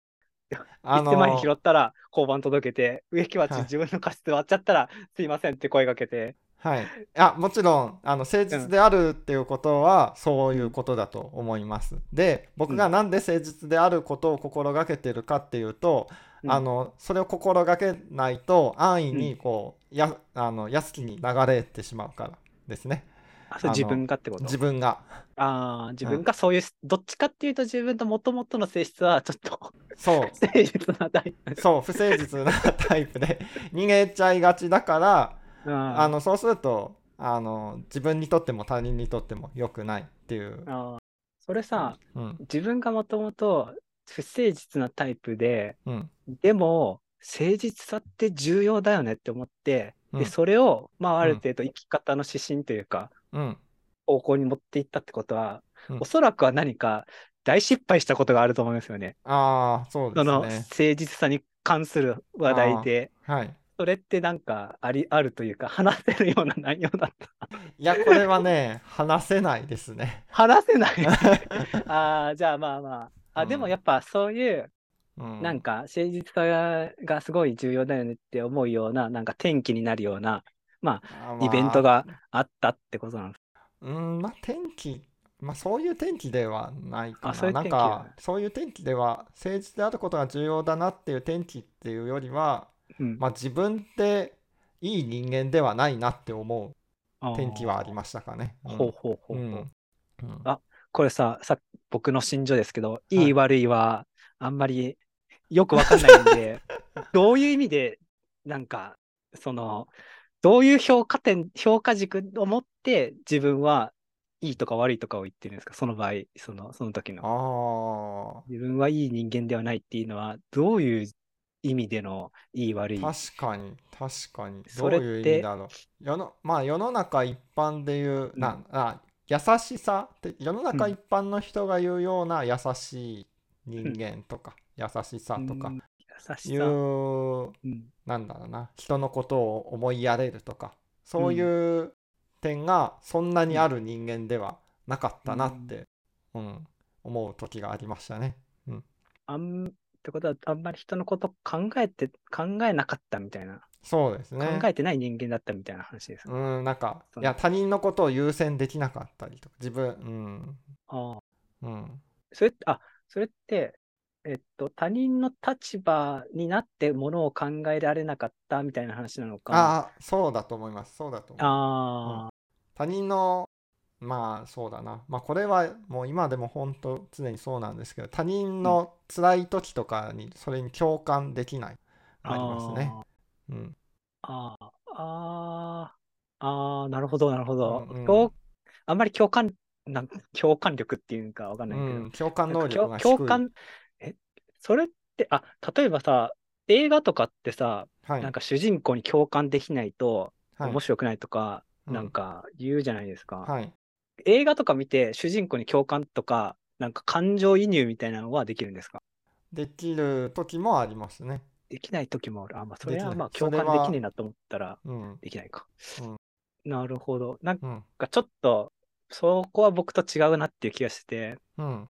あ1000万円拾ったら交番届けて、植木鉢はい。自分の過失割っちゃったら、すいませんって声かけて、はい、いやもちろんあの誠実であるっていうことはそういうことだと思います。で僕がなんで誠実であることを心がけてるかっていうと、うんあのそれを心がけないと安易にこう、やあの安きに流れてしまうからですね。あそれあの自分がってこと？自分が。ああ、自分がそういう、どっちかっていうと自分ともともとの性質はちょっとそう。誠実なタイプ。そう不誠実なタイプで 逃げちゃいがちだからああのそうするとあの自分にとっても他人にとっても良くないっていう。あー。それさ、うん。自分がもともと不誠実なタイプで、うんでも、誠実さって重要だよねって思って、うんで、それを、まあ、あるうん程度生き方の指針というか、うん方向に持っていったってことは、うんおそらくは何か大失敗したことがあると思うんですよね。ああそうでその誠すね。実さに関する話題で、はい。そそれってなんかありあるというか、話せるような内容だった。いやこれはね話せないですね。話せない。ああ、じゃあまあまあ。あ、うんでもやっぱそういう、うん、なんか誠実さががすごい重要だよねって思うような、なんか転機になるような、まああ、イベント。があったってことなんです。まあうんまあ天気まあそういう天気ではないかな。あそういうなんかそういう天気では誠実であることが重要だなっていう天気っていうよりは、うんまあ自分っていい人間ではないなって思うあー天気はありましたかね。うんほうほうほうほう。あこれさ、さ僕の心情ですけど、い。いい悪いはあんまりよくわかんないんで、どういう意味で、なんか、その、どういう評価点、評価軸を持って自分はいいとか悪いとかを言ってるんですか？その場合、その、その時の。あ自分はいい人間ではないっていうのは、どういう意味でのいい悪い？あ確かに確かに。どそうれいう意って味だろう。世のまあ世の中一般でいう、うん。なあ優しさって世の中一般の人が言うような優しい人間とか、優しさとかいさ。ううん。なんだろうな人のことを思いやれるとかそういう点がそんなにある人間ではなかったなって、うん。思う時がありましたね。あんってことは、あんまり人のこと考えて、考えなかったみたいな、そうですね。考えてない人間だったみたいな話ですか？うん、なんか、いや、他人のことを優先できなかったりとか、自分、うん、ああ。うん、それって、あ、それって、えっと、他人の立場になってものを考えられなかったみたいな話なのか？ああ、そうだと思います、そうだと思う。あ他人の、まあ、そうだな。まあ、これはもう今でも本当常にそうなんですけど、他人の辛い時とかにそれに共感できない、あ。ありますね。あうん、あ。ああ。ああ、なるほど、なるほど。うんうん共あんまり共感、なん共感力っていうかわかんないけど。うん、共感能力共が。共感、え、それって、あ、例えばさ、映画とかってさ、はい、なんか主人公に共感できないとはい面白くないとか、うんなんか言うじゃないですか。はい。映画とか見て主人公に共感とか、なんか感情移入みたいなのはできるんですか？できる時もありますね。できない時もある。あ、まあ、それはまあ共感できねえなと思ったらうん、できないか。うんなるほど。なんうん、かちょっと、そこは僕と違うなっていう気がして、うん、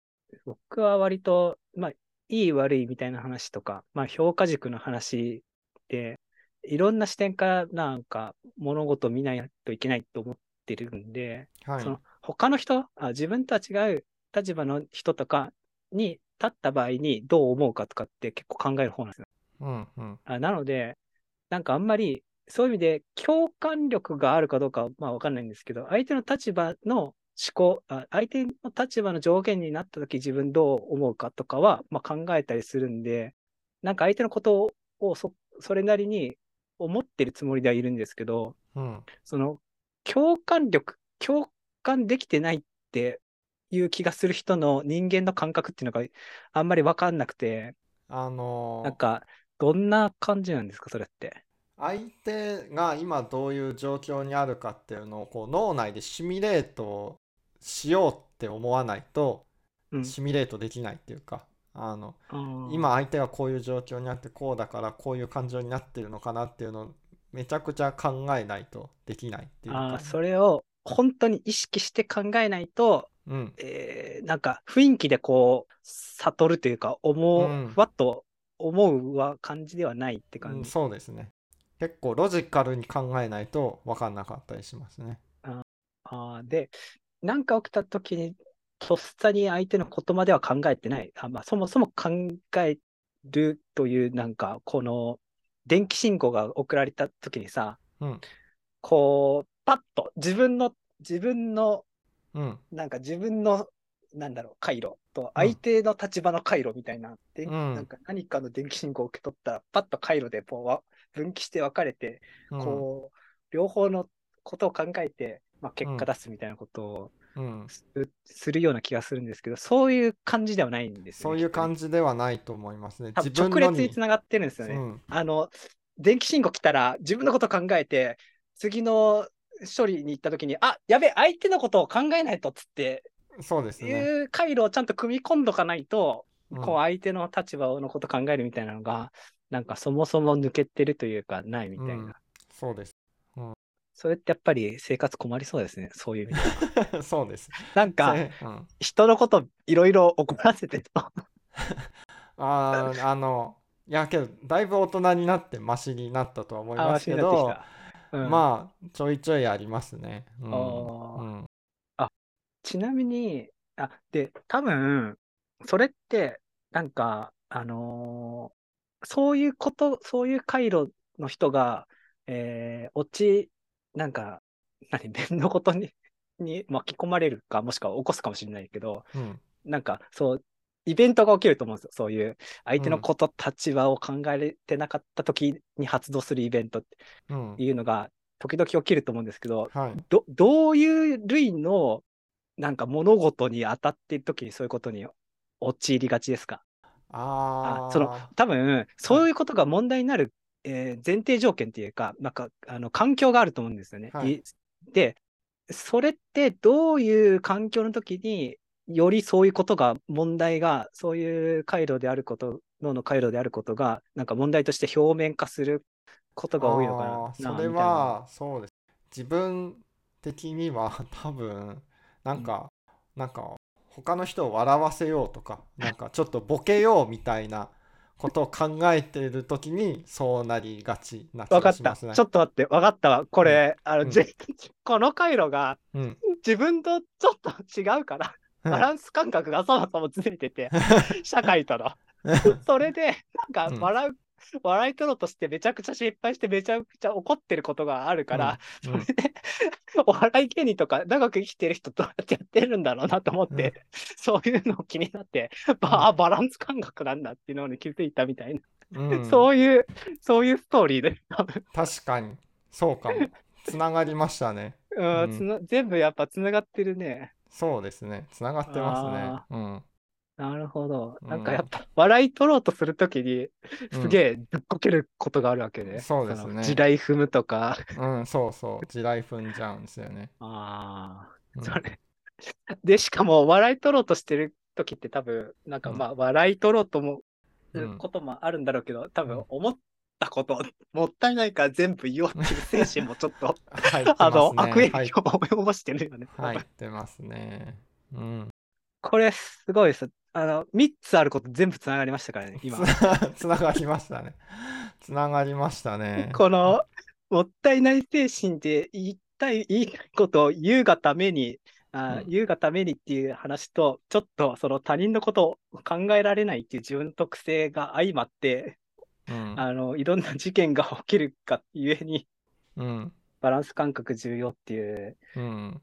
僕は割と、まあ、いい悪いみたいな話とか、まあ、評価軸の話で、いろんな視点からなんか物事を見ないといけないと思ってるんで、はいそ。の他の人あ、自分とは違う立場の人とかに立った場合にどう思うかとかって結構考える方なんですよ。うん、うん、あなので、なんかあんまりそういう意味で共感力があるかどうかはまあわかんないんですけど、相手の立場の思考、あ相手の立場の上限になった時自分どう思うかとかはまあ考えたりするんで、なんか相手のことをそそれなりに思ってるつもりではいるんですけど、うん。その共感力、共感できてないっていう気がする人の人間の感覚っていうのがあんまりわかんなくて、あのーなんかどんな感じなんですか、それって？相手が今どういう状況にあるかっていうのをこう脳内でシミュレートしようって思わないとうん。シミュレートできないっていうか、あのあー。今相手がこういう状況にあってこうだからこういう感情になってるのかなっていうのをめちゃくちゃ考えないとできないっていうか。それを本当に意識して考えないと、うん、えーなんか雰囲気でこう悟るというか思う、うん。ふわっと思うは感じではないってうん、感じ。そうですね。結構ロジカルに考えないと分かんなかったりしますね。あーで、なんか起きた時に、とっさに相手の言葉では考えてない。あまあ、そもそも考えるという、なんか、この、電気信号が送られた時にさ、うんこう、パッと自分の、自分の、うん。なんか自分の、なんだろう、回路と相手の立場の回路みたいな、でうん。なんか何かの電気信号を受け取ったら、パッと回路でこうわ分岐して分かれて、うん。こう、両方のことを考えて、まあ、結果出すみたいなことをうん、す,、するような気がするんですけど、そういう感じではないんですよそう。いう感じではないと思いますね。直列に。つながってるんですよね。うん、あの、電気信号来たら自分のこと考えて、次の処理に行った時に、あ、やべえ、相手のことを考えないとっつって、そうですね。いう回路をちゃんと組み込んどかないと、うんこう相手の立場のこと考えるみたいなのが、なんかそもそも抜けてるというか、ないみたいな。うんそうです。それってやっぱり生活困りそうですね、そういう意味では。そうです。なんか、せうん、人のこといろいろ怒らせてると。あーあのいやけどだいぶ大人になってマシになったとは思いますけどまあちょいちょいありますね。うんちなみに、あ、で、多分、それって、なんか、あのーそういうこと、そういう回路の人が、えー、落ち、なんか、何、弁のことに、に巻き込まれるか、もしくは起こすかもしれないけど、うん。なんか、そう、イベントが起きると思うんですよ。そういう、相手のこと、立場を考えれてなかった時に発動するイベントってうん。いうのが、時々起きると思うんですけど、はい。どどういう類のなんか物事に当たっている時にそういうことに陥りがちですか？あーその多分そういうことが問題になる、えー前提条件っていうかなんかあの環境があると思うんですよね。はい。いでそれってどういう環境の時によりそういうことが問題がそういう回路であること脳の回路であることがなんか問題として表面化することが多いのかあなーそれはそうです。自分的には多分なんか、なんか他の人を笑わせようとか なんかちょっとボケようみたいなことを考えてる時にそうなりがちな気。がしますね。ちょっと待って、わかったわ。これ、あの、うんぜこの回路がうん自分とちょっと違うから、バランス感覚がそもそもずれてて、社会との。それで、なんうんか笑う、笑い取ろうとしてめちゃくちゃ失敗してめちゃくちゃ怒ってることがあるから、うんそれで、お笑い芸人とか長く生きてる人どうやってやってるんだろうなと思って、そういうの気になって、ばあバランス感覚なんだっていうのに気づいたみたいな、うん。そういう、そういうストーリーで、多分。確かに。そうかも。つながりましたね。うんうん。つな全部やっぱつながってるね。そうですね。つながってますね。うんなるほど。うんなんかやっぱ笑い取ろうとするときにすげえぶっこけることがあるわけで。そうですねの地雷踏むとか。うんそうそう地雷踏んじゃうんですよね、ああ、うんそれ。で、しかも笑い取ろうとしてるときって多分、なんかうんまあ笑い取ろうともするうんこともあるんだろうけど、多うん分思ったこと、もったいないから全部言おうっていう精神もちょっと、あの、悪影響を及ぼしてるよね。入ってますねうんこれすごいです。あの、3つあること全部つながりましたからね、今。つつながりましたね。つながりましたね。このもったいない精神で言いたい言いたいことを言うがために、あーうん。言うがためにっていう話と、ちょっとその他人のことを考えられないっていう自分の特性が相まって、うん。あのいろんな事件が起きるがゆえに、うん。バランス感覚重要っていううん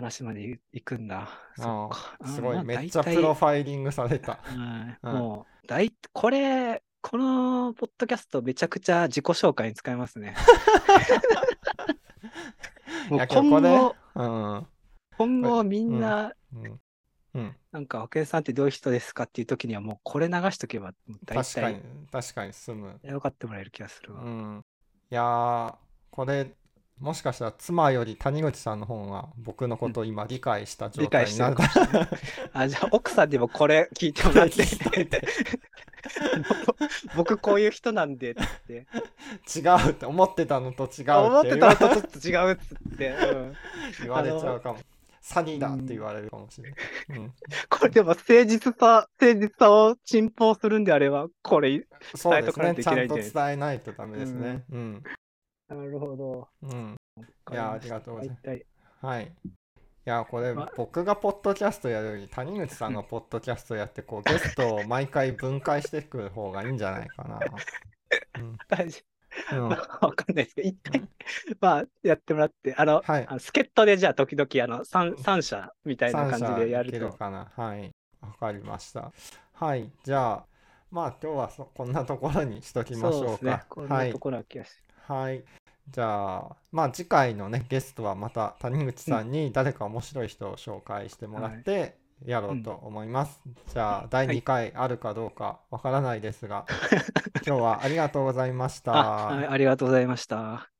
話までいくんだ。そあっか。あすごい。まあめっちゃプロファイリングされた。もう、だいこれ、このポッドキャストめちゃくちゃ自己紹介に使えますね。もう今後、うん。今後みんな、うん。うん。なんか、奥江さんってどういう人ですか？っていう時にはもうこれ流しとけば、大確かに体確かに済む。分かってもらえる気がするわ。うん。いやーこれもしかしたら妻より谷口さんの方が僕のことを今理解した状態になるかもしれない。あ、じゃあ奥さんにもこれ聞いてもらって 僕こういう人なんでって。違うって思ってたのと違うって思ってたのとちょっと違うっつって。うん言われちゃうかも詐欺だって言われるかもしれない。うん、これでも誠実さ、誠実さを信奉するんであれば、これ。伝えとかないといちゃんとけないんじゃないです伝えないとダメですね。うん。なるほど。うん。いやありがとうございますはい。いや、これま、僕がポッドキャストやるより、谷口さんが ポッドキャストやって、こう、ゲストを毎回分解していく方がいいんじゃないかな。大 丈うん。うん夫。わかんないですけど、一回、まあ、やってもらって、あの、はいあの助っ人でじゃあ、時々、あの、三三者みたいな感じでやると。るかな。はい。わかりました。はい。じゃあ、まあ、今日はそこんなところにしときましょうそうですねか。。はこんないと。ころは気がしはい。じゃあ、まあ次回のね、ゲストはまた谷口さんに誰か面白い人を紹介してもらってやろうと思います。じゃあ、第2回あるかどうかわからないですが、今日はありがとうございました。あ、はい、ありがとうございました。